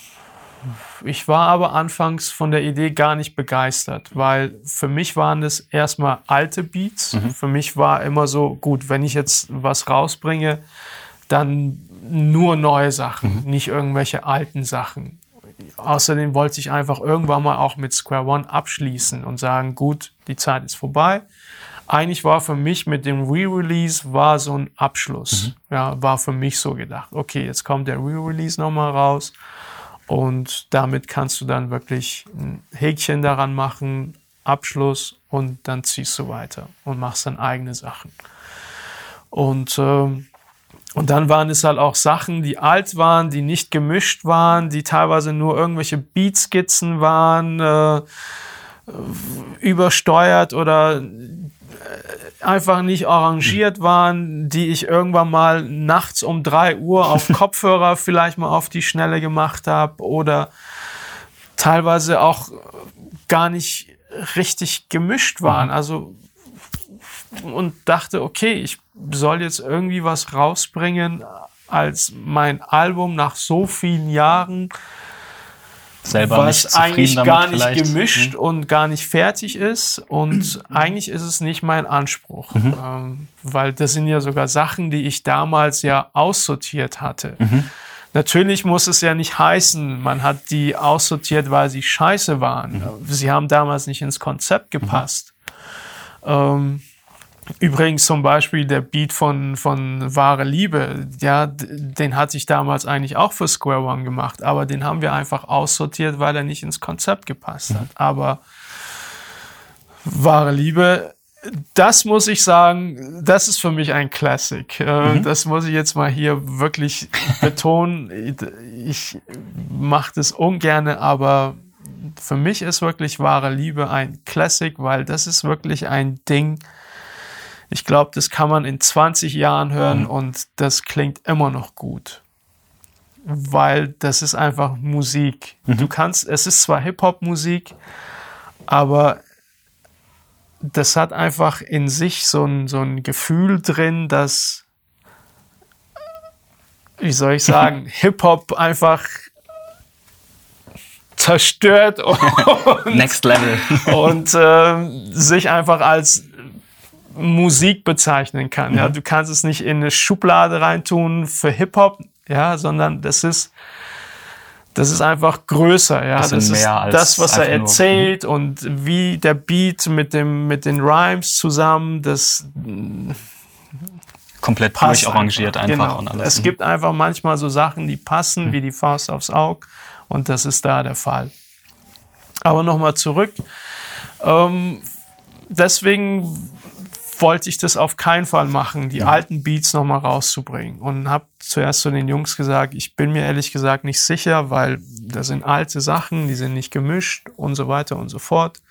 ich war aber anfangs von der Idee gar nicht begeistert, weil für mich waren das erstmal alte Beats. Mhm. Für mich war immer so, gut, wenn ich jetzt was rausbringe, dann nur neue Sachen, mhm. nicht irgendwelche alten Sachen. Außerdem wollte ich einfach irgendwann mal auch mit Square One abschließen und sagen, gut, die Zeit ist vorbei. Eigentlich war für mich mit dem Re-Release war so ein Abschluss. Mhm. Ja, war für mich so gedacht. Okay, jetzt kommt der Re-Release nochmal raus und damit kannst du dann wirklich ein Häkchen daran machen, Abschluss und dann ziehst du weiter und machst dann eigene Sachen. Und, äh, und dann waren es halt auch Sachen, die alt waren, die nicht gemischt waren, die teilweise nur irgendwelche Beatskizzen waren, äh, übersteuert oder einfach nicht arrangiert waren, die ich irgendwann mal nachts um drei Uhr auf <laughs> Kopfhörer vielleicht mal auf die Schnelle gemacht habe oder teilweise auch gar nicht richtig gemischt waren. Mhm. Also und dachte, okay, ich soll jetzt irgendwie was rausbringen als mein Album nach so vielen Jahren selber was eigentlich gar nicht vielleicht. gemischt mhm. und gar nicht fertig ist. Und eigentlich ist es nicht mein Anspruch, mhm. ähm, weil das sind ja sogar Sachen, die ich damals ja aussortiert hatte. Mhm. Natürlich muss es ja nicht heißen, man hat die aussortiert, weil sie scheiße waren. Mhm. Sie haben damals nicht ins Konzept gepasst. Ähm, Übrigens zum Beispiel der Beat von, von Wahre Liebe, ja, den hatte ich damals eigentlich auch für Square One gemacht, aber den haben wir einfach aussortiert, weil er nicht ins Konzept gepasst hat. Mhm. Aber Wahre Liebe, das muss ich sagen, das ist für mich ein Classic. Äh, mhm. Das muss ich jetzt mal hier wirklich betonen. Ich mache das ungerne, aber für mich ist wirklich Wahre Liebe ein Classic, weil das ist wirklich ein Ding, ich glaube, das kann man in 20 Jahren hören mhm. und das klingt immer noch gut. Weil das ist einfach Musik. Mhm. Du kannst, es ist zwar Hip-Hop-Musik, aber das hat einfach in sich so ein, so ein Gefühl drin, dass wie soll ich <laughs> sagen, Hip-Hop einfach zerstört <laughs> und, Next Level. <laughs> und ähm, sich einfach als Musik bezeichnen kann. Ja, du kannst es nicht in eine Schublade reintun für Hip-Hop, ja, sondern das ist das ist einfach größer, ja. Das Das, ist mehr als das, was er einfach nur- erzählt und wie der Beat mit dem mit den Rhymes zusammen, das Komplett passt durcharrangiert einfach, Genau. und alles. Es Mhm. gibt einfach manchmal so Sachen, die passen wie die Faust aufs Auge und das ist da der Fall. Aber nochmal zurück. Ähm, deswegen wollte ich das auf keinen Fall machen, die alten Beats nochmal rauszubringen. Und habe zuerst zu den Jungs gesagt, ich bin mir ehrlich gesagt nicht sicher, weil das sind alte Sachen, die sind nicht gemischt und so weiter und so fort.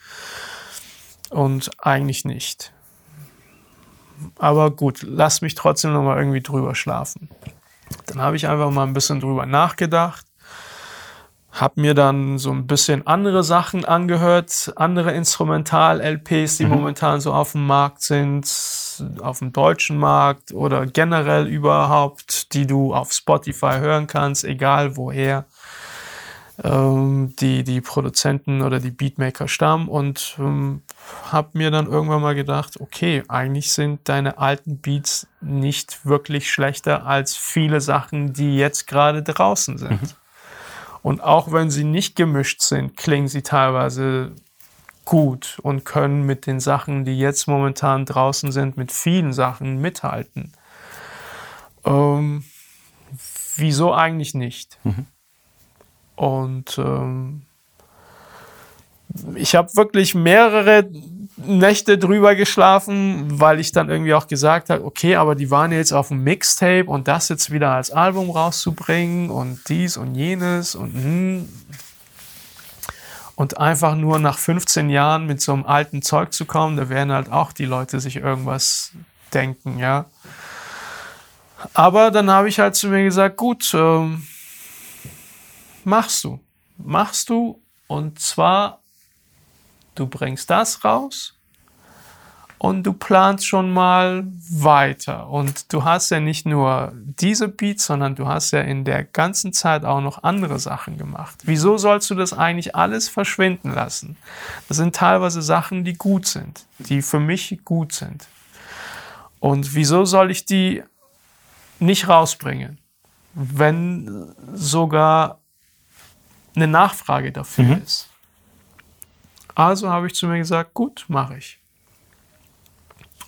Und eigentlich nicht. Aber gut, lass mich trotzdem noch mal irgendwie drüber schlafen. Dann habe ich einfach mal ein bisschen drüber nachgedacht, habe mir dann so ein bisschen andere Sachen angehört, andere Instrumental-LPs, die momentan so auf dem Markt sind, auf dem deutschen Markt oder generell überhaupt, die du auf Spotify hören kannst, egal woher. Ähm, die, die Produzenten oder die Beatmaker stammen und ähm, habe mir dann irgendwann mal gedacht, okay, eigentlich sind deine alten Beats nicht wirklich schlechter als viele Sachen, die jetzt gerade draußen sind. Und auch wenn sie nicht gemischt sind, klingen sie teilweise gut und können mit den Sachen, die jetzt momentan draußen sind, mit vielen Sachen mithalten. Ähm, wieso eigentlich nicht? Und ähm, ich habe wirklich mehrere Nächte drüber geschlafen, weil ich dann irgendwie auch gesagt habe, okay, aber die waren jetzt auf dem Mixtape und das jetzt wieder als Album rauszubringen und dies und jenes und hm. und einfach nur nach 15 Jahren mit so einem alten Zeug zu kommen, da werden halt auch die Leute sich irgendwas denken, ja. Aber dann habe ich halt zu mir gesagt, gut, ähm, machst du. Machst du. Und zwar, du bringst das raus und du planst schon mal weiter. Und du hast ja nicht nur diese Beats, sondern du hast ja in der ganzen Zeit auch noch andere Sachen gemacht. Wieso sollst du das eigentlich alles verschwinden lassen? Das sind teilweise Sachen, die gut sind, die für mich gut sind. Und wieso soll ich die nicht rausbringen, wenn sogar eine Nachfrage dafür ist. Also habe ich zu mir gesagt, gut, mache ich.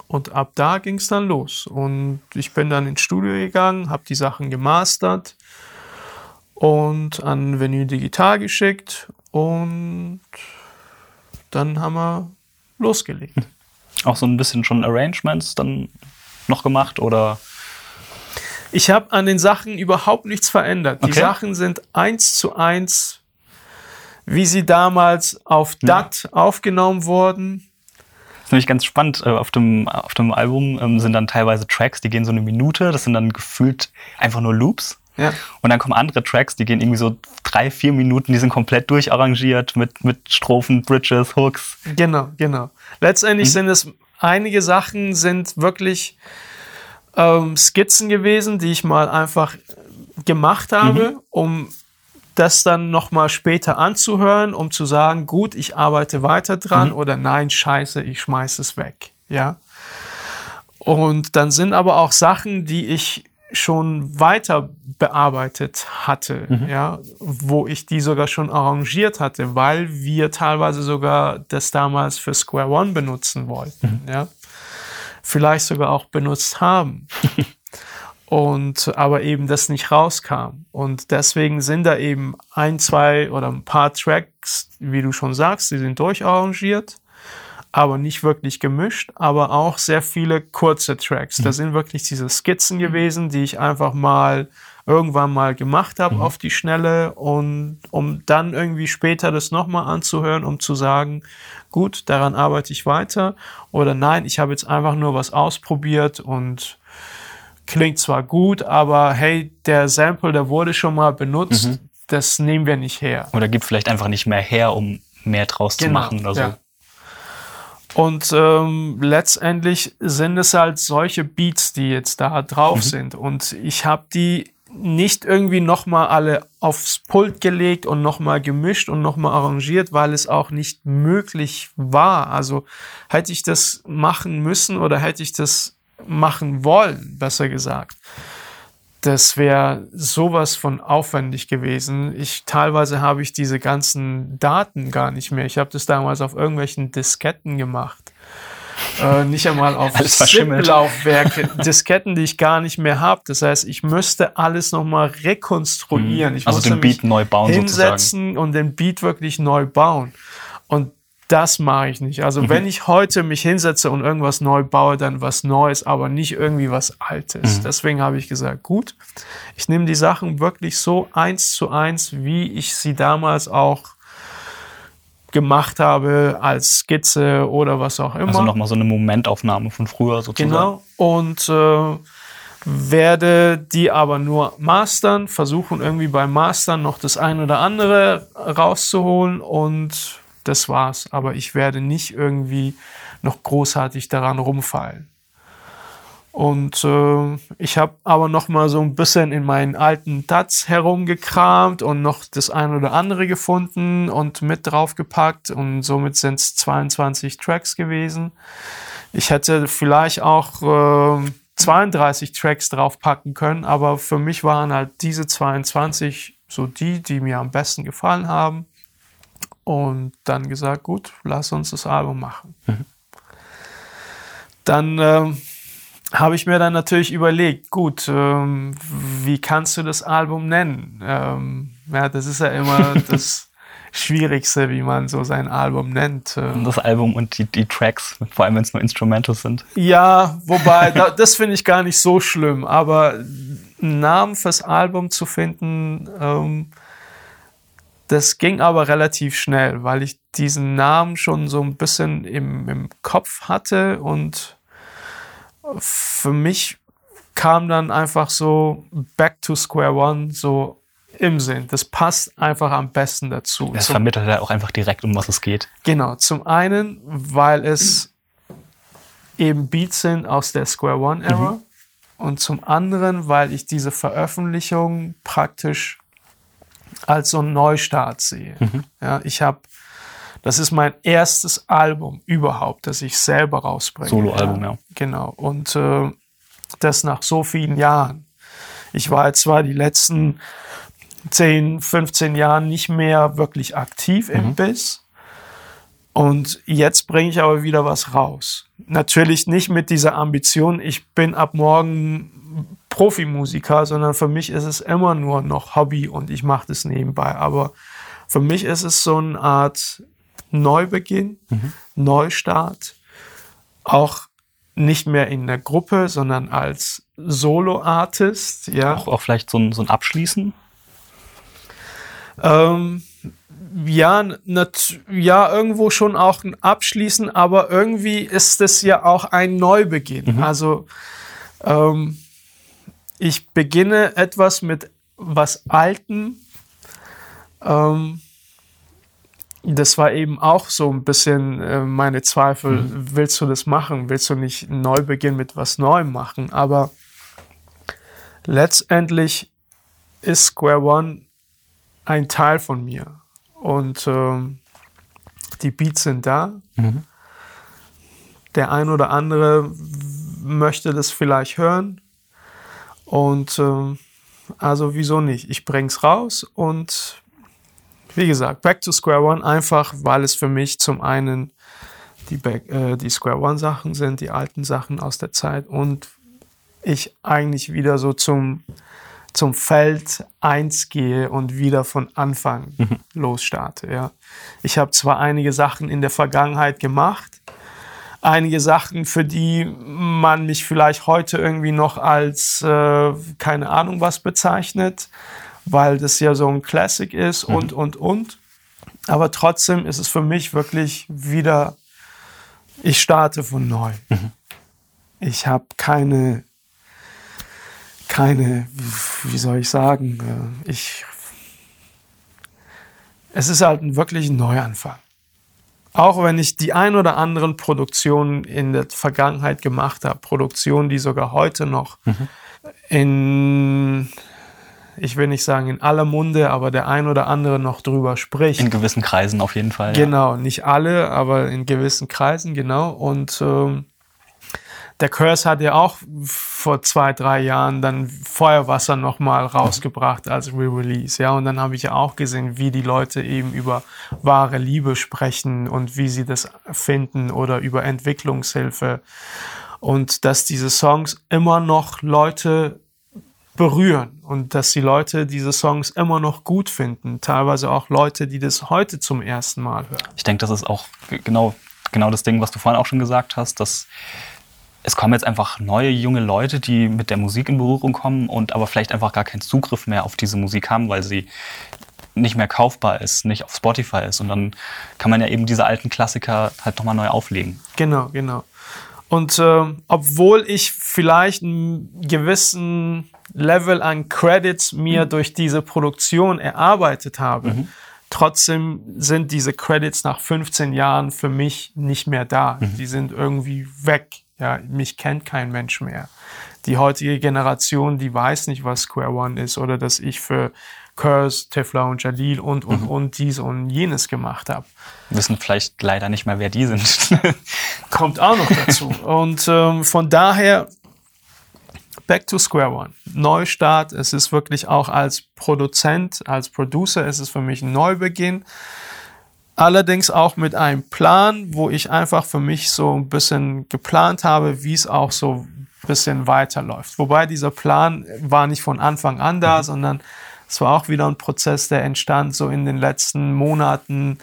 Und ab da ging es dann los. Und ich bin dann ins Studio gegangen, habe die Sachen gemastert und an Vinyl Digital geschickt und dann haben wir losgelegt. Auch so ein bisschen schon Arrangements dann noch gemacht oder Ich habe an den Sachen überhaupt nichts verändert. Die Okay. Sachen sind eins zu eins, wie sie damals auf DAT aufgenommen wurden. Das ist nämlich ganz spannend. äh, Auf dem, auf dem Album ähm, sind dann teilweise Tracks, die gehen so eine Minute. Das sind dann gefühlt einfach nur Loops. Ja. Und dann kommen andere Tracks, die gehen irgendwie so drei, vier Minuten, die sind komplett durcharrangiert mit, mit Strophen, Bridges, Hooks. Genau, genau. Letztendlich sind es einige Sachen sind wirklich ähm, Skizzen gewesen, die ich mal einfach gemacht habe, um das dann noch mal später anzuhören, um zu sagen, gut, ich arbeite weiter dran oder nein, scheiße, ich schmeiß es weg, ja. Und dann sind aber auch Sachen, die ich schon weiter bearbeitet hatte, ja, wo ich die sogar schon arrangiert hatte, weil wir teilweise sogar das damals für Square One benutzen wollten, ja. Vielleicht sogar auch benutzt haben. <laughs> Und aber eben das nicht rauskam. Und deswegen sind da eben ein, zwei oder ein paar Tracks, wie du schon sagst, die sind durcharrangiert aber nicht wirklich gemischt, aber auch sehr viele kurze Tracks. Da sind wirklich diese Skizzen gewesen, die ich einfach mal irgendwann mal gemacht habe auf die Schnelle und um dann irgendwie später das nochmal anzuhören, um zu sagen, gut, daran arbeite ich weiter oder nein, ich habe jetzt einfach nur was ausprobiert und klingt zwar gut, aber hey, der Sample, der wurde schon mal benutzt, das nehmen wir nicht her. Oder gibt vielleicht einfach nicht mehr her, um mehr draus zu Genau, machen oder so. ja. Und ähm, letztendlich sind es halt solche Beats, die jetzt da drauf Mhm. sind. Und ich habe die nicht irgendwie nochmal alle aufs Pult gelegt und nochmal gemischt und nochmal arrangiert, weil es auch nicht möglich war. Also hätte ich das machen müssen oder hätte ich das machen wollen, besser gesagt. Das wäre sowas von aufwendig gewesen. Ich teilweise habe ich diese ganzen Daten gar nicht mehr. Ich habe das damals auf irgendwelchen Disketten gemacht. Äh, nicht einmal auf <laughs> ZIP-Laufwerke, <laughs> Disketten, die ich gar nicht mehr habe. Das heißt, ich müsste alles nochmal rekonstruieren. Ich also den Beat neu bauen hinsetzen sozusagen. und den Beat wirklich neu bauen. Und das mache ich nicht. Also Mhm. wenn ich heute mich hinsetze und irgendwas neu baue, dann was Neues, aber nicht irgendwie was Altes. Mhm. Deswegen habe ich gesagt, gut, ich nehme die Sachen wirklich so eins zu eins, wie ich sie damals auch gemacht habe als Skizze oder was auch immer. Also nochmal so eine Momentaufnahme von früher sozusagen. Genau. Und äh, werde die aber nur mastern, versuchen irgendwie beim Mastern noch das ein oder andere rauszuholen und das war's. Aber ich werde nicht irgendwie noch großartig daran rumfallen. Und äh, ich habe aber noch mal so ein bisschen in meinen alten Tats herumgekramt und noch das ein oder andere gefunden und mit draufgepackt. Und somit sind es 22 Tracks gewesen. Ich hätte vielleicht auch äh, 32 Tracks draufpacken können, aber für mich waren halt diese 22 so die, die mir am besten gefallen haben. Und dann gesagt, gut, lass uns das Album machen. Dann ähm, habe ich mir dann natürlich überlegt, gut, ähm, wie kannst du das Album nennen? Ähm, ja, das ist ja immer <laughs> das Schwierigste, wie man so sein Album nennt. Ähm, Das Album und die, die Tracks, vor allem wenn es nur Instrumentals sind. ja, wobei, da, das finde ich gar nicht so schlimm, aber einen Namen fürs Album zu finden, ähm, das ging aber relativ schnell, weil ich diesen Namen schon so ein bisschen im, im Kopf hatte und für mich kam dann einfach so Back to Square One so im Sinn. Das passt einfach am besten dazu. Das vermittelt ja auch einfach direkt, um was es geht. Genau, zum einen, weil es eben Beats sind aus der Square One Era und zum anderen, weil ich diese Veröffentlichung praktisch als so einen Neustart sehe. Ja, ich habe, das ist mein erstes Album überhaupt, das ich selber rausbringe. Soloalbum, ja. Genau, und äh, das nach so vielen Jahren. Ich war jetzt zwar die letzten 10, 15 Jahren nicht mehr wirklich aktiv im Biss. Und jetzt bringe ich aber wieder was raus. Natürlich nicht mit dieser Ambition, ich bin ab morgen Profimusiker, sondern für mich ist es immer nur noch Hobby und ich mache das nebenbei. Aber für mich ist es so eine Art Neubeginn, Neustart. Auch nicht mehr in der Gruppe, sondern als Solo-Artist. Ja. Auch, auch vielleicht so ein, so ein Abschließen. Ähm, ja, nat ja, irgendwo schon auch ein Abschließen, aber irgendwie ist es ja auch ein Neubeginn. Also ähm, ich beginne etwas mit was Alten. Ähm, das war eben auch so ein bisschen äh, meine Zweifel. Willst du das machen? Willst du nicht einen Neubeginn mit was Neuem machen? Aber letztendlich ist Square One ein Teil von mir. Und ähm, die Beats sind da. Der ein oder andere möchte das vielleicht hören. Und ähm, also wieso nicht? Ich bring's raus und wie gesagt, Back to Square One einfach, weil es für mich zum einen die, Back, äh, die Square One Sachen sind, die alten Sachen aus der Zeit und ich eigentlich wieder so zum zum Feld 1 gehe und wieder von Anfang losstarte. Ja. Ich habe zwar einige Sachen in der Vergangenheit gemacht, einige Sachen, für die man mich vielleicht heute irgendwie noch als äh, keine Ahnung was bezeichnet, weil das ja so ein Classic ist und, und, und. Aber trotzdem ist es für mich wirklich wieder, ich starte von neu. Ich habe keine keine, wie soll ich sagen, äh, ich, es ist halt ein wirklich ein Neuanfang. Auch wenn ich die ein oder anderen Produktionen in der Vergangenheit gemacht habe, Produktionen, die sogar heute noch in, ich will nicht sagen in aller Munde, aber der ein oder andere noch drüber spricht. In gewissen Kreisen auf jeden Fall. Genau, nicht alle, aber in gewissen Kreisen, genau. Und ähm, der Curse hat ja auch vor zwei, drei Jahren dann Feuerwasser nochmal rausgebracht als Re-Release. Ja, und dann habe ich ja auch gesehen, wie die Leute eben über wahre Liebe sprechen und wie sie das finden oder über Entwicklungshilfe. Und dass diese Songs immer noch Leute berühren und dass die Leute diese Songs immer noch gut finden. Teilweise auch Leute, die das heute zum ersten Mal hören. Ich denke, das ist auch genau, genau das Ding, was du vorhin auch schon gesagt hast, dass es kommen jetzt einfach neue junge Leute, die mit der Musik in Berührung kommen und aber vielleicht einfach gar keinen Zugriff mehr auf diese Musik haben, weil sie nicht mehr kaufbar ist, nicht auf Spotify ist. Und dann kann man ja eben diese alten Klassiker halt nochmal neu auflegen. Genau, genau. Und äh, obwohl ich vielleicht einen gewissen Level an Credits mir mhm. durch diese Produktion erarbeitet habe, mhm. trotzdem sind diese Credits nach 15 Jahren für mich nicht mehr da. Mhm. Die sind irgendwie weg. Ja, mich kennt kein Mensch mehr. Die heutige Generation, die weiß nicht, was Square One ist oder dass ich für Curse, Tefla und Jalil und, und, mhm. und dies und jenes gemacht habe. Wissen vielleicht leider nicht mehr, wer die sind. <laughs> Kommt auch noch dazu. Und ähm, von daher, back to Square One. Neustart. Es ist wirklich auch als Produzent, als Producer, es ist für mich ein Neubeginn. Allerdings auch mit einem Plan, wo ich einfach für mich so ein bisschen geplant habe, wie es auch so ein bisschen weiterläuft. Wobei dieser Plan war nicht von Anfang an da, mhm. sondern es war auch wieder ein Prozess, der entstand so in den letzten Monaten,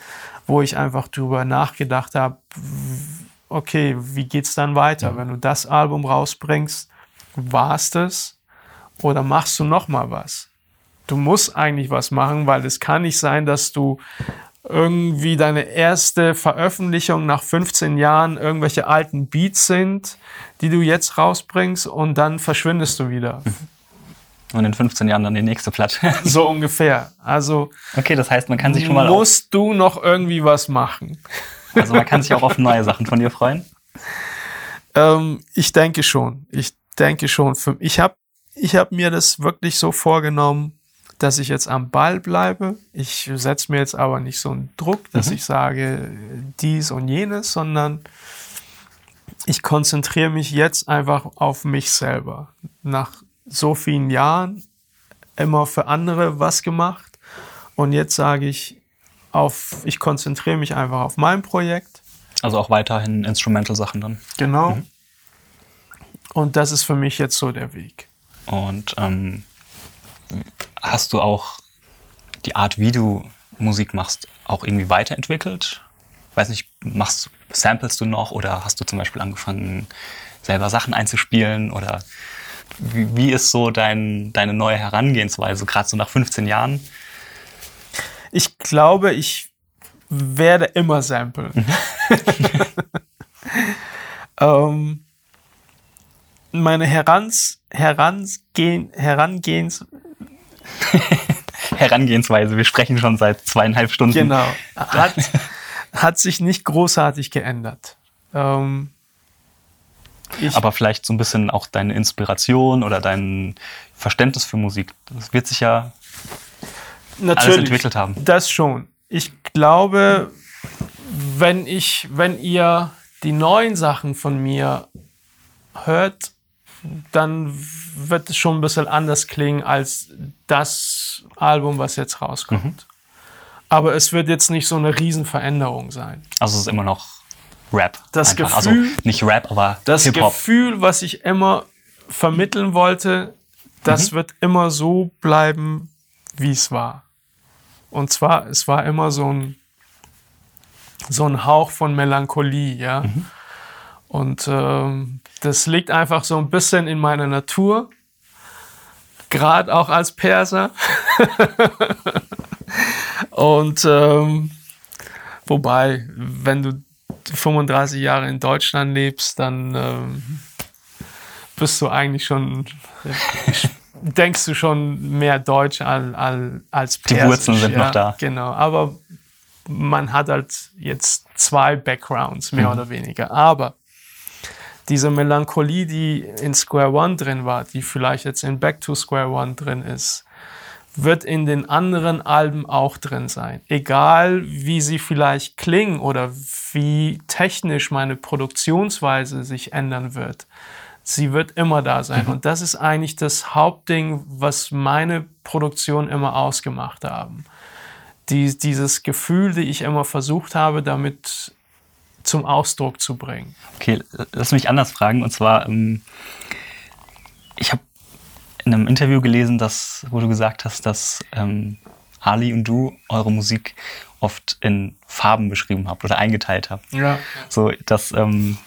wo ich einfach drüber nachgedacht habe, okay, wie geht's dann weiter? Ja. Wenn du das Album rausbringst, war's das? Oder machst du noch mal was? Du musst eigentlich was machen, weil es kann nicht sein, dass du irgendwie deine erste Veröffentlichung nach 15 Jahren irgendwelche alten Beats sind, die du jetzt rausbringst und dann verschwindest du wieder. <laughs> Und in 15 Jahren dann die nächste Platte. <laughs> so ungefähr. Also. Okay, das heißt, man kann sich schon mal. Musst du noch irgendwie was machen? <laughs> Also man kann sich auch auf neue Sachen von dir freuen? Ähm, ich denke schon. Ich denke schon. Ich habe ich hab mir das wirklich so vorgenommen, dass ich jetzt am Ball bleibe. Ich setze mir jetzt aber nicht so einen Druck, dass mhm. ich sage dies und jenes, sondern ich konzentriere mich jetzt einfach auf mich selber. Nach so vielen Jahren immer für andere was gemacht und jetzt sage ich auf, ich konzentriere mich einfach auf mein Projekt. Also auch weiterhin Instrumental-Sachen dann. Genau. Mhm. Und das ist für mich jetzt so der Weg. Und ähm, hast du auch die Art, wie du Musik machst, auch irgendwie weiterentwickelt? Weiß nicht, machst, samplest du noch oder hast du zum Beispiel angefangen, selber Sachen einzuspielen? Oder wie, wie ist so dein, deine neue Herangehensweise, gerade so nach 15 Jahren? Ich glaube, ich werde immer samplen. Mhm. <laughs> ähm, meine Herans, Heransgehen, Herangehens, <laughs> Herangehensweise. Wir sprechen schon seit zweieinhalb Stunden. Genau. <laughs> Hat, hat sich nicht großartig geändert. Ähm, Aber vielleicht so ein bisschen auch deine Inspiration oder dein Verständnis für Musik. Das wird sich ja Natürlich, alles entwickelt haben. Das schon. Ich glaube, wenn ich, wenn ihr die neuen Sachen von mir hört, dann wird es schon ein bisschen anders klingen als das Album, was jetzt rauskommt. Mhm. Aber es wird jetzt nicht so eine Riesenveränderung sein. Also es ist immer noch Rap. Das einfach. Also Gefühl, also nicht Rap, aber das. Gefühl, was ich immer vermitteln wollte, das mhm. wird immer so bleiben, wie es war. Und zwar, es war immer so ein, so ein Hauch von Melancholie, ja. Mhm. Und ähm, das liegt einfach so ein bisschen in meiner Natur, gerade auch als Perser. <laughs> Und ähm, wobei, wenn du 35 Jahre in Deutschland lebst, dann ähm, bist du eigentlich schon, <laughs> denkst du schon mehr Deutsch als, als Persisch. Die Wurzeln sind ja, noch da. Genau, aber man hat halt jetzt zwei Backgrounds, mehr mhm. oder weniger. Aber diese Melancholie, die in Square One drin war, die vielleicht jetzt in Back to Square One drin ist, wird in den anderen Alben auch drin sein. Egal wie sie vielleicht klingen oder wie technisch meine Produktionsweise sich ändern wird. Sie wird immer da sein. Mhm. Und das ist eigentlich das Hauptding, was meine Produktion immer ausgemacht haben. Die, dieses Gefühl, die ich immer versucht habe, damit zum Ausdruck zu bringen. Okay, lass mich anders fragen. Und zwar, ähm, ich habe in einem Interview gelesen, dass, wo du gesagt hast, dass ähm, Ali und du eure Musik oft in Farben beschrieben habt oder eingeteilt habt. Ja. So, dass ähm,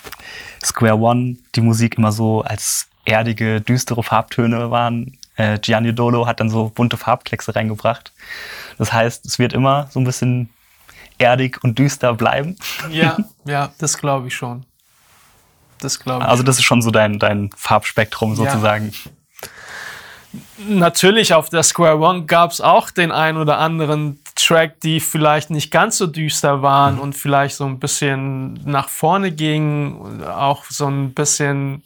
Square One die Musik immer so als erdige, düstere Farbtöne waren. Äh, Gianni Dolo hat dann so bunte Farbkleckse reingebracht. Das heißt, es wird immer so ein bisschen erdig und düster bleiben. Ja, <laughs> ja, das glaube ich schon. Das glaube ich. Also das ist schon so dein, dein Farbspektrum sozusagen. Ja natürlich auf der Square One gab es auch den ein oder anderen Track, die vielleicht nicht ganz so düster waren und vielleicht so ein bisschen nach vorne gingen, auch so ein bisschen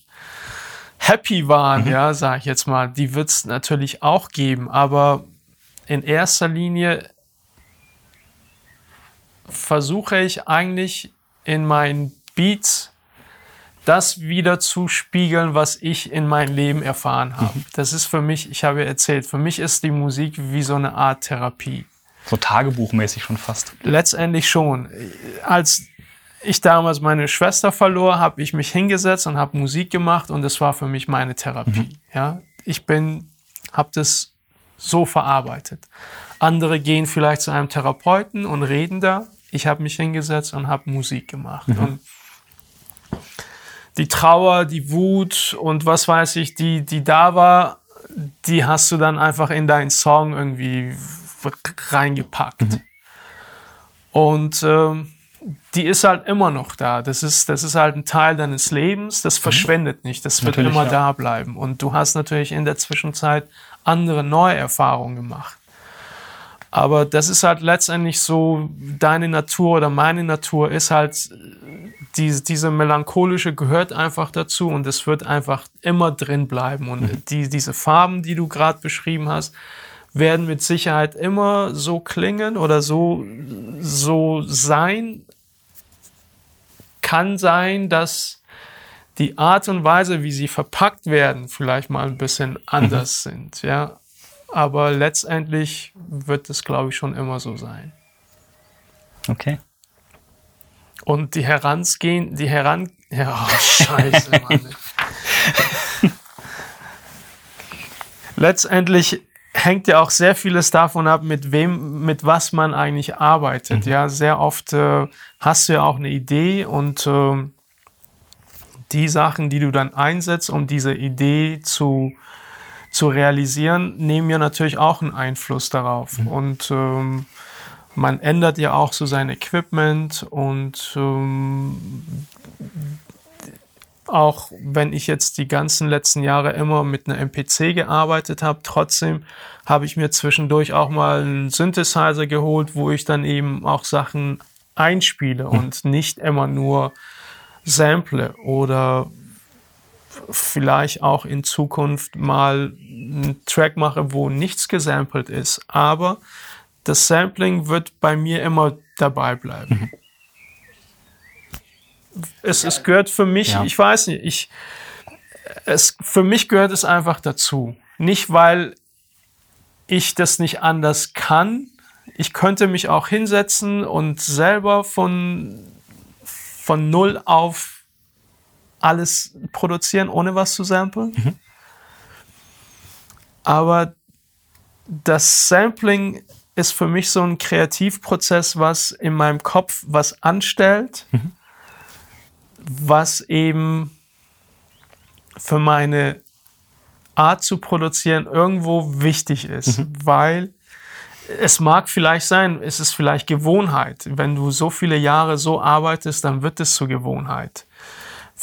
happy waren, mhm. ja, sag ich jetzt mal. Die wird es natürlich auch geben, aber in erster Linie versuche ich eigentlich in meinen Beats das wieder zu spiegeln, was ich in meinem Leben erfahren habe. Mhm. Das ist für mich, ich habe erzählt, für mich ist die Musik wie so eine Art Therapie. So tagebuchmäßig schon fast. Letztendlich schon. Als ich damals meine Schwester verlor, habe ich mich hingesetzt und habe Musik gemacht und das war für mich meine Therapie. Mhm. Ja, ich bin, habe das so verarbeitet. Andere gehen vielleicht zu einem Therapeuten und reden da. Ich habe mich hingesetzt und habe Musik gemacht. Mhm. Und die Trauer, die Wut und was weiß ich, die, die da war, die hast du dann einfach in deinen Song irgendwie reingepackt. Mhm. Und ähm, die ist halt immer noch da. Das ist, das ist halt ein Teil deines Lebens. Das mhm. verschwendet nicht. Das wird natürlich, immer ja. da bleiben. Und du hast natürlich in der Zwischenzeit andere neue Erfahrungen gemacht. Aber das ist halt letztendlich so, deine Natur oder meine Natur ist halt diese, diese melancholische gehört einfach dazu und es wird einfach immer drin bleiben. Und mhm. die, diese Farben, die du gerade beschrieben hast, werden mit Sicherheit immer so klingen oder so, so sein. Kann sein, dass die Art und Weise, wie sie verpackt werden, vielleicht mal ein bisschen anders mhm. sind. Ja, aber letztendlich wird es, glaube ich, schon immer so sein. Okay. Und die Heransgehen, die Heran... Ja, oh, scheiße, Mann. <laughs> Letztendlich hängt ja auch sehr vieles davon ab, mit wem, mit was man eigentlich arbeitet. Mhm. Ja, sehr oft äh, hast du ja auch eine Idee und äh, die Sachen, die du dann einsetzt, um diese Idee zu, zu realisieren, nehmen ja natürlich auch einen Einfluss darauf. Mhm. Und ähm, man ändert ja auch so sein Equipment und ähm, auch wenn ich jetzt die ganzen letzten Jahre immer mit einer MPC gearbeitet habe, trotzdem habe ich mir zwischendurch auch mal einen Synthesizer geholt, wo ich dann eben auch Sachen einspiele und nicht immer nur sample oder vielleicht auch in Zukunft mal einen Track mache, wo nichts gesampelt ist. Aber das Sampling wird bei mir immer dabei bleiben. Mhm. Es, es gehört für mich, ja. ich weiß nicht, ich, es, für mich gehört es einfach dazu. Nicht, weil ich das nicht anders kann. Ich könnte mich auch hinsetzen und selber von, von null auf alles produzieren, ohne was zu samplen. Mhm. Aber das Sampling ist für mich so ein Kreativprozess, was in meinem Kopf was anstellt, mhm. was eben für meine Art zu produzieren irgendwo wichtig ist, mhm. weil es mag vielleicht sein, es ist vielleicht Gewohnheit. Wenn du so viele Jahre so arbeitest, dann wird es zur Gewohnheit.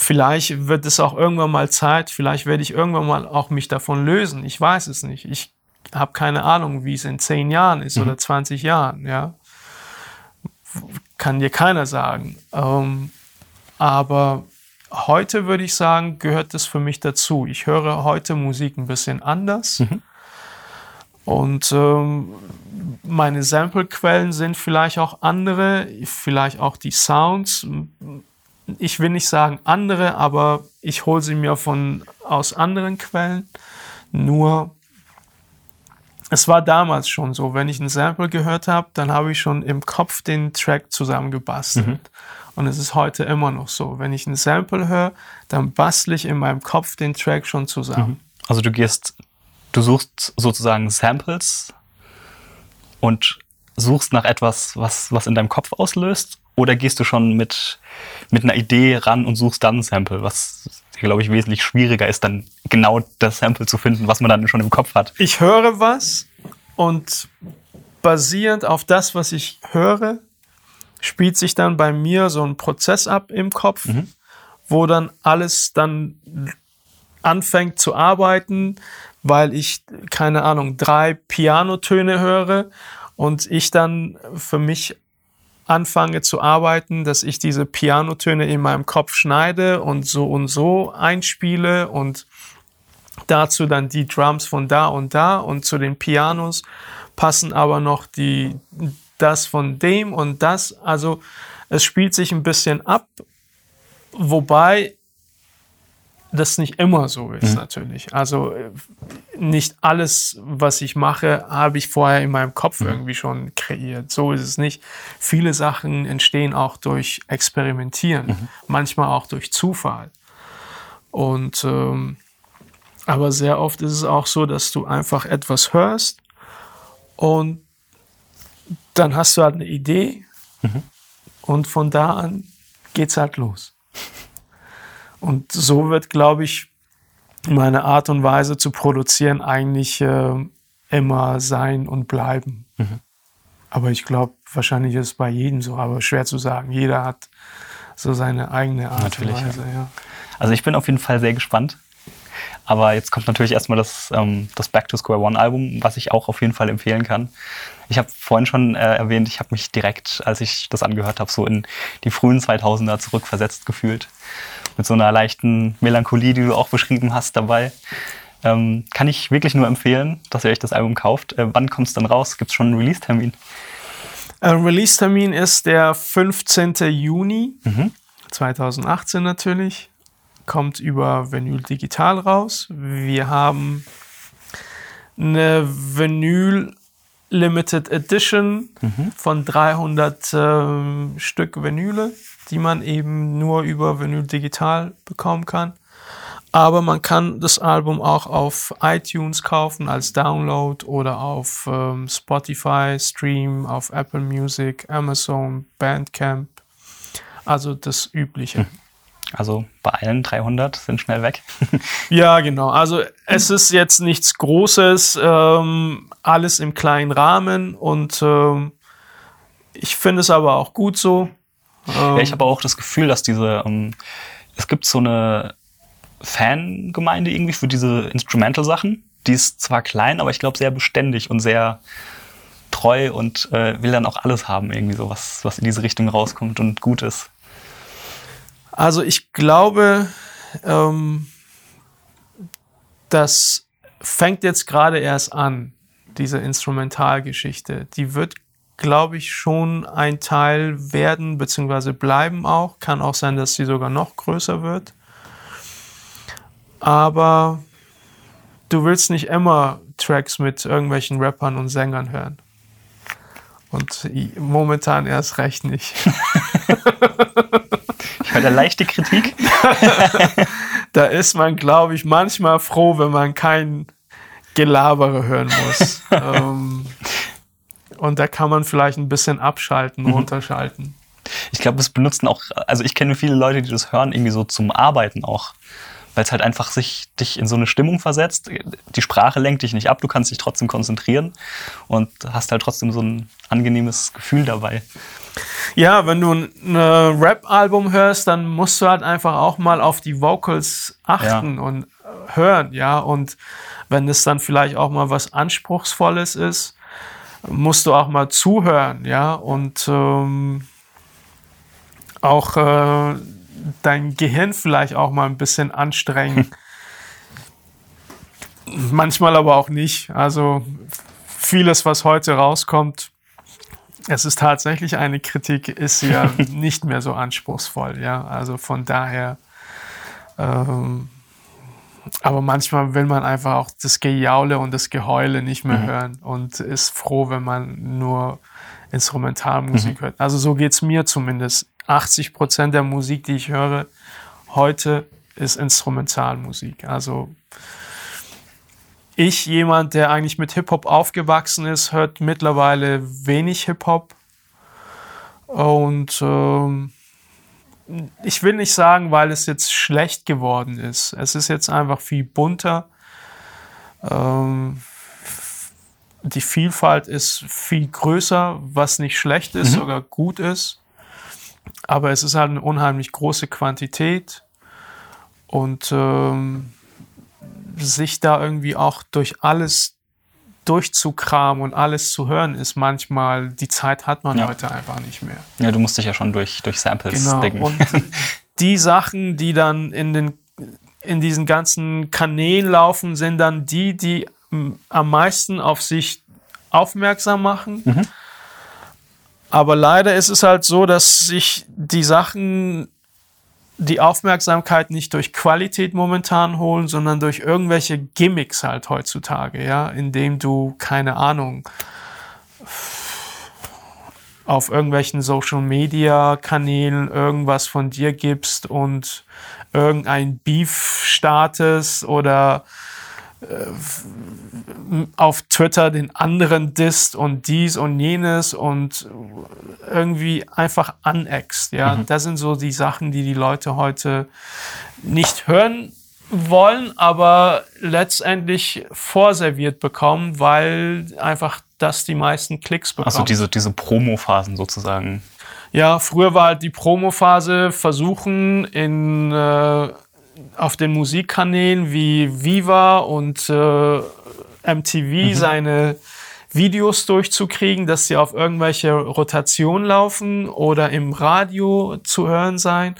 Vielleicht wird es auch irgendwann mal Zeit, vielleicht werde ich irgendwann mal auch mich davon lösen. Ich weiß es nicht. Ich habe keine Ahnung, wie es in zehn Jahren ist mhm. oder 20 Jahren, ja. Kann dir keiner sagen. Ähm, aber heute würde ich sagen, gehört das für mich dazu. Ich höre heute Musik ein bisschen anders. Mhm. Und ähm, meine Samplequellen sind vielleicht auch andere, vielleicht auch die Sounds. Ich will nicht sagen andere, aber ich hole sie mir von aus anderen Quellen. Nur es war damals schon so, wenn ich ein Sample gehört habe, dann habe ich schon im Kopf den Track zusammengebastelt. Mhm. Und es ist heute immer noch so. Wenn ich ein Sample höre, dann bastle ich in meinem Kopf den Track schon zusammen. Mhm. Also du gehst, du suchst sozusagen Samples und suchst nach etwas, was, was in deinem Kopf auslöst? Oder gehst du schon mit, mit einer Idee ran und suchst dann ein Sample, was, glaube ich, wesentlich schwieriger ist, dann genau das Sample zu finden, was man dann schon im Kopf hat? Ich höre was und basierend auf das, was ich höre, spielt sich dann bei mir so ein Prozess ab im Kopf, mhm. wo dann alles dann anfängt zu arbeiten, weil ich, keine Ahnung, drei Pianotöne höre und ich dann für mich anfange zu arbeiten, dass ich diese Pianotöne in meinem Kopf schneide und so und so einspiele und dazu dann die Drums von da und da und zu den Pianos passen aber noch die, das von dem und das. Also es spielt sich ein bisschen ab, wobei das nicht immer so ist, mhm. natürlich. Also äh, nicht alles, was ich mache, habe ich vorher in meinem Kopf mhm. irgendwie schon kreiert. So ist es nicht. Viele Sachen entstehen auch durch Experimentieren, mhm. manchmal auch durch Zufall. Und ähm, aber sehr oft ist es auch so, dass du einfach etwas hörst und dann hast du halt eine Idee mhm. und von da an geht's halt los. Und so wird, glaube ich, meine Art und Weise zu produzieren eigentlich äh, immer sein und bleiben. Mhm. Aber ich glaube, wahrscheinlich ist es bei jedem so, aber schwer zu sagen. Jeder hat so seine eigene Art Natürlich, und Weise. Ja. Ja. Also ich bin auf jeden Fall sehr gespannt. Aber jetzt kommt natürlich erstmal das, ähm, das Back to Square One Album, was ich auch auf jeden Fall empfehlen kann. Ich habe vorhin schon äh, erwähnt, ich habe mich direkt, als ich das angehört habe, so in die frühen 2000er zurückversetzt gefühlt mit so einer leichten Melancholie, die du auch beschrieben hast, dabei. Ähm, kann ich wirklich nur empfehlen, dass ihr euch das Album kauft. Äh, wann kommt es dann raus? Gibt es schon einen Release-Termin? Release-Termin ist der 15. Juni mhm. 2018 natürlich. Kommt über Vinyl Digital raus. Wir haben eine Vinyl Limited Edition mhm. von 300 äh, Stück Vinyle die man eben nur über Vinyl digital bekommen kann. Aber man kann das Album auch auf iTunes kaufen als Download oder auf ähm, Spotify, Stream, auf Apple Music, Amazon, Bandcamp. Also das Übliche. Also bei allen 300 sind schnell weg. <laughs> ja, genau. Also es ist jetzt nichts Großes, ähm, alles im kleinen Rahmen und ähm, ich finde es aber auch gut so. Ja, ich habe auch das Gefühl, dass diese, ähm, es gibt so eine Fangemeinde irgendwie für diese Instrumental-Sachen. Die ist zwar klein, aber ich glaube sehr beständig und sehr treu und äh, will dann auch alles haben, irgendwie so, was, was in diese Richtung rauskommt und gut ist. Also ich glaube, ähm, das fängt jetzt gerade erst an, diese Instrumentalgeschichte. Die wird glaube ich, schon ein Teil werden bzw. bleiben auch. Kann auch sein, dass sie sogar noch größer wird. Aber du willst nicht immer Tracks mit irgendwelchen Rappern und Sängern hören. Und momentan erst recht nicht. <laughs> <laughs> ich höre leichte Kritik. <laughs> da ist man, glaube ich, manchmal froh, wenn man kein Gelabere hören muss. <laughs> ähm, und da kann man vielleicht ein bisschen abschalten, mhm. runterschalten. Ich glaube, es benutzen auch, also ich kenne viele Leute, die das hören, irgendwie so zum Arbeiten auch. Weil es halt einfach sich dich in so eine Stimmung versetzt. Die Sprache lenkt dich nicht ab, du kannst dich trotzdem konzentrieren und hast halt trotzdem so ein angenehmes Gefühl dabei. Ja, wenn du ein Rap-Album hörst, dann musst du halt einfach auch mal auf die Vocals achten ja. und hören, ja. Und wenn es dann vielleicht auch mal was Anspruchsvolles ist, musst du auch mal zuhören, ja, und ähm, auch äh, dein Gehirn vielleicht auch mal ein bisschen anstrengen. <laughs> Manchmal aber auch nicht. Also vieles, was heute rauskommt, es ist tatsächlich eine Kritik, ist ja <laughs> nicht mehr so anspruchsvoll. Ja, also von daher. Ähm, aber manchmal will man einfach auch das Gejaule und das Geheule nicht mehr mhm. hören und ist froh, wenn man nur Instrumentalmusik mhm. hört. Also so geht's mir zumindest. 80 Prozent der Musik, die ich höre heute, ist Instrumentalmusik. Also ich, jemand, der eigentlich mit Hip-Hop aufgewachsen ist, hört mittlerweile wenig Hip-Hop. Und ähm, ich will nicht sagen, weil es jetzt schlecht geworden ist. Es ist jetzt einfach viel bunter. Ähm, die Vielfalt ist viel größer, was nicht schlecht ist, mhm. sogar gut ist. Aber es ist halt eine unheimlich große Quantität. Und ähm, sich da irgendwie auch durch alles durchzukramen und alles zu hören, ist manchmal, die Zeit hat man ja. heute einfach nicht mehr. Ja, du musst dich ja schon durch, durch Samples genau. Denken. Und <laughs> die Sachen, die dann in, den, in diesen ganzen Kanälen laufen, sind dann die, die am meisten auf sich aufmerksam machen. Mhm. Aber leider ist es halt so, dass sich die Sachen die Aufmerksamkeit nicht durch Qualität momentan holen, sondern durch irgendwelche Gimmicks halt heutzutage, ja, indem du, keine Ahnung, auf irgendwelchen Social Media Kanälen irgendwas von dir gibst und irgendein Beef startest oder äh, auf Twitter den anderen disst und dies und jenes und irgendwie einfach aneckst. Ja, mhm. das sind so die Sachen, die die Leute heute nicht hören wollen, aber letztendlich vorserviert bekommen, weil einfach das die meisten Klicks bekommen. Also diese, diese Promo-Phasen sozusagen. Ja, früher war halt die Promo-Phase versuchen in äh, auf den Musikkanälen wie Viva und äh, MTV mhm. seine Videos durchzukriegen, dass sie auf irgendwelche Rotationen laufen oder im Radio zu hören sein.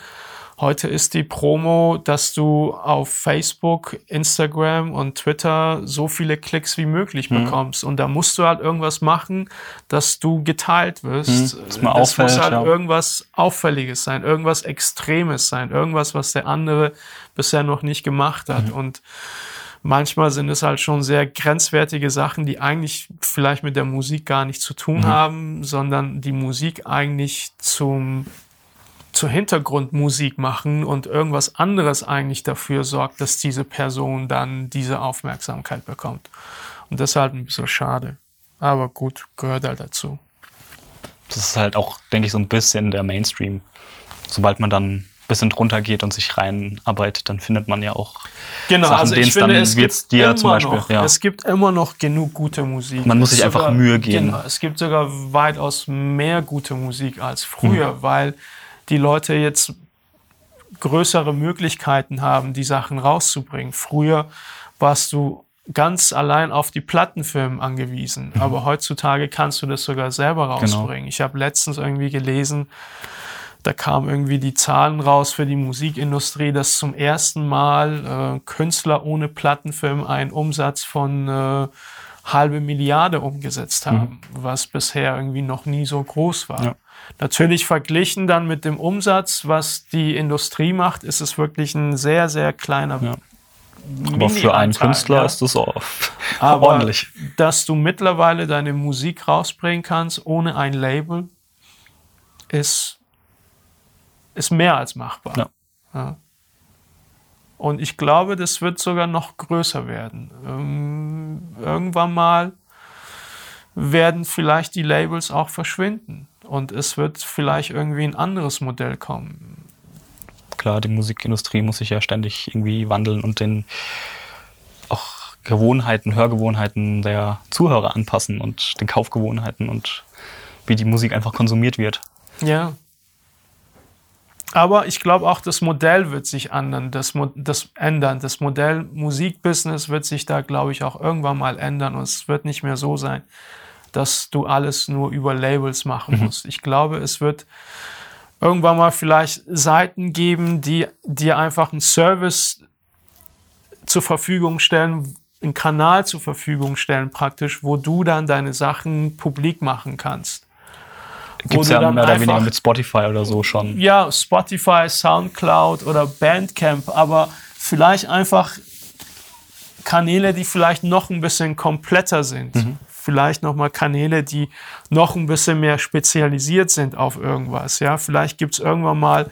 Heute ist die Promo, dass du auf Facebook, Instagram und Twitter so viele Klicks wie möglich mhm. bekommst. Und da musst du halt irgendwas machen, dass du geteilt wirst. Mhm. Das, das muss halt ja. irgendwas Auffälliges sein, irgendwas Extremes sein, irgendwas, was der andere bisher noch nicht gemacht hat. Mhm. Und manchmal sind es halt schon sehr grenzwertige Sachen, die eigentlich vielleicht mit der Musik gar nichts zu tun mhm. haben, sondern die Musik eigentlich zum zur Hintergrundmusik machen und irgendwas anderes eigentlich dafür sorgt, dass diese Person dann diese Aufmerksamkeit bekommt. Und das ist halt ein bisschen schade. Aber gut, gehört halt dazu. Das ist halt auch, denke ich, so ein bisschen der Mainstream. Sobald man dann bisschen drunter geht und sich reinarbeitet, dann findet man ja auch genau, Sachen, also ich finde, es gibt dir zum Beispiel. Noch, ja. Es gibt immer noch genug gute Musik. Man muss sich sogar, einfach Mühe geben. Genau, es gibt sogar weitaus mehr gute Musik als früher, mhm. weil die Leute jetzt größere Möglichkeiten haben, die Sachen rauszubringen. Früher warst du ganz allein auf die Plattenfirmen angewiesen, mhm. aber heutzutage kannst du das sogar selber genau. rausbringen. Genau. Ich habe letztens irgendwie gelesen, da kamen irgendwie die Zahlen raus für die Musikindustrie, dass zum ersten Mal äh, Künstler ohne Plattenfilm einen Umsatz von äh, halbe Milliarde umgesetzt haben, mhm. was bisher irgendwie noch nie so groß war. Ja. Natürlich verglichen dann mit dem Umsatz, was die Industrie macht, ist es wirklich ein sehr, sehr kleiner ja. Aber für einen Künstler ja. ist das auch <laughs> Aber ordentlich. Dass du mittlerweile deine Musik rausbringen kannst ohne ein Label, ist, ist mehr als machbar. Ja. Ja. Und ich glaube, das wird sogar noch größer werden. Ähm, irgendwann mal werden vielleicht die Labels auch verschwinden und es wird vielleicht irgendwie ein anderes Modell kommen. Klar, die Musikindustrie muss sich ja ständig irgendwie wandeln und den auch Gewohnheiten, Hörgewohnheiten der Zuhörer anpassen und den Kaufgewohnheiten und wie die Musik einfach konsumiert wird. Ja. Aber ich glaube auch, das Modell wird sich ändern, das, das ändern. Das Modell Musikbusiness wird sich da, glaube ich, auch irgendwann mal ändern und es wird nicht mehr so sein, dass du alles nur über Labels machen mhm. musst. Ich glaube, es wird irgendwann mal vielleicht Seiten geben, die dir einfach einen Service zur Verfügung stellen, einen Kanal zur Verfügung stellen, praktisch, wo du dann deine Sachen publik machen kannst. Gibt es ja mehr oder weniger mit Spotify oder so schon. Ja, Spotify, Soundcloud oder Bandcamp, aber vielleicht einfach Kanäle, die vielleicht noch ein bisschen kompletter sind. Vielleicht nochmal Kanäle, die noch ein bisschen mehr spezialisiert sind auf irgendwas. Ja, vielleicht gibt es irgendwann mal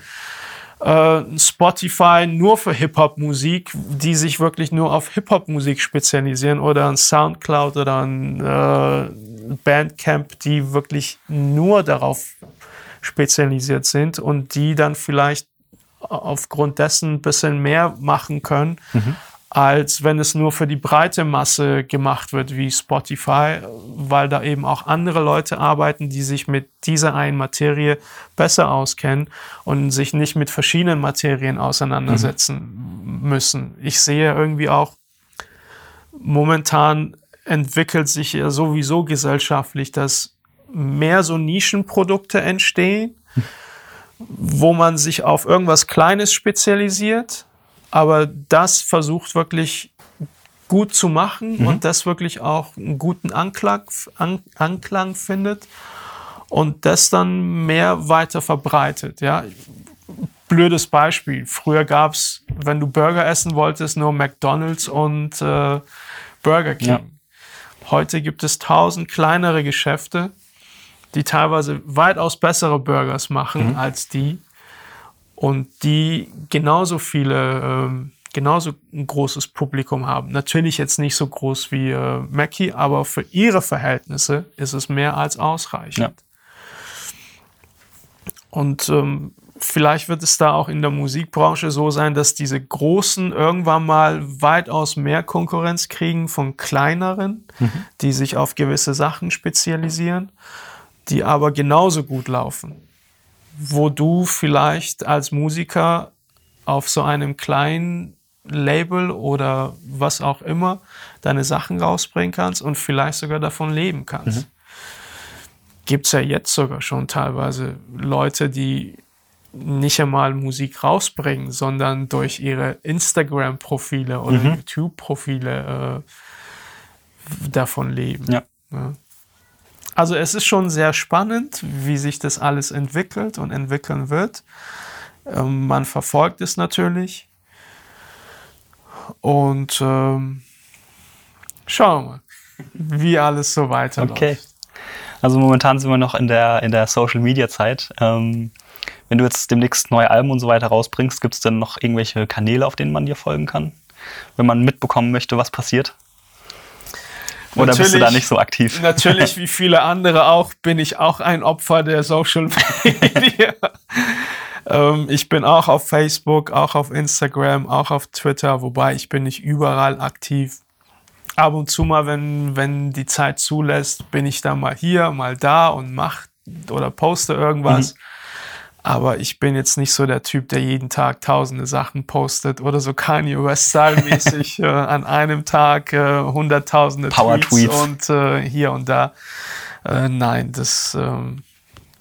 äh, Spotify nur für Hip-Hop-Musik, die sich wirklich nur auf Hip-Hop-Musik spezialisieren oder ein Soundcloud oder ein äh, Bandcamp, die wirklich nur darauf spezialisiert sind und die dann vielleicht aufgrund dessen ein bisschen mehr machen können, als wenn es nur für die breite Masse gemacht wird wie Spotify, weil da eben auch andere Leute arbeiten, die sich mit dieser einen Materie besser auskennen und sich nicht mit verschiedenen Materien auseinandersetzen müssen. Ich sehe irgendwie auch, momentan entwickelt sich ja sowieso gesellschaftlich, dass mehr so Nischenprodukte entstehen, wo man sich auf irgendwas Kleines spezialisiert, aber das versucht wirklich gut zu machen und das wirklich auch einen guten Anklang, An Anklang findet und das dann mehr weiter verbreitet. Ja? Blödes Beispiel. Früher gab es, wenn du Burger essen wolltest, nur McDonald's und äh, Burger King. Ja. Heute gibt es tausend kleinere Geschäfte, die teilweise weitaus bessere Burgers machen als die und die genauso viele, ähm, genauso ein großes Publikum haben. Natürlich jetzt nicht so groß wie äh, Mackie, aber für ihre Verhältnisse ist es mehr als ausreichend. Ja. Und ähm, vielleicht wird es da auch in der Musikbranche so sein, dass diese Großen irgendwann mal weitaus mehr Konkurrenz kriegen von kleineren, die sich auf gewisse Sachen spezialisieren, die aber genauso gut laufen. Wo du vielleicht als Musiker auf so einem kleinen Label oder was auch immer deine Sachen rausbringen kannst und vielleicht sogar davon leben kannst. Gibt es ja jetzt sogar schon teilweise Leute, die nicht einmal Musik rausbringen, sondern durch ihre Instagram-Profile oder YouTube-Profile äh, davon leben. Ja. Ja. Also es ist schon sehr spannend, wie sich das alles entwickelt und entwickeln wird. Ähm, man verfolgt es natürlich. Und ähm, schauen wir mal, wie alles so weiterläuft. Okay. Also momentan sind wir noch in der, in der Social Media Zeit. Ähm, wenn du jetzt demnächst neue Alben und so weiter rausbringst, gibt es dann noch irgendwelche Kanäle, auf denen man dir folgen kann? Wenn man mitbekommen möchte, was passiert? Oder bist du da Natürlich- nicht so aktiv? <laughs> Natürlich, wie viele andere auch, bin ich auch ein Opfer der Social <laughs> Media. ähm, ich bin auch auf Facebook, auch auf Instagram, auch auf Twitter, wobei ich bin nicht überall aktiv. Ab und zu mal, wenn, wenn die Zeit zulässt, bin ich dann mal hier, mal da und mach oder poste irgendwas. Aber ich bin jetzt nicht so der Typ, der jeden Tag tausende Sachen postet oder so Kanye West Style mäßig <laughs> äh, an einem Tag äh, hunderttausende Power Tweets Tweets. und äh, hier und da. Äh, nein, das, ähm,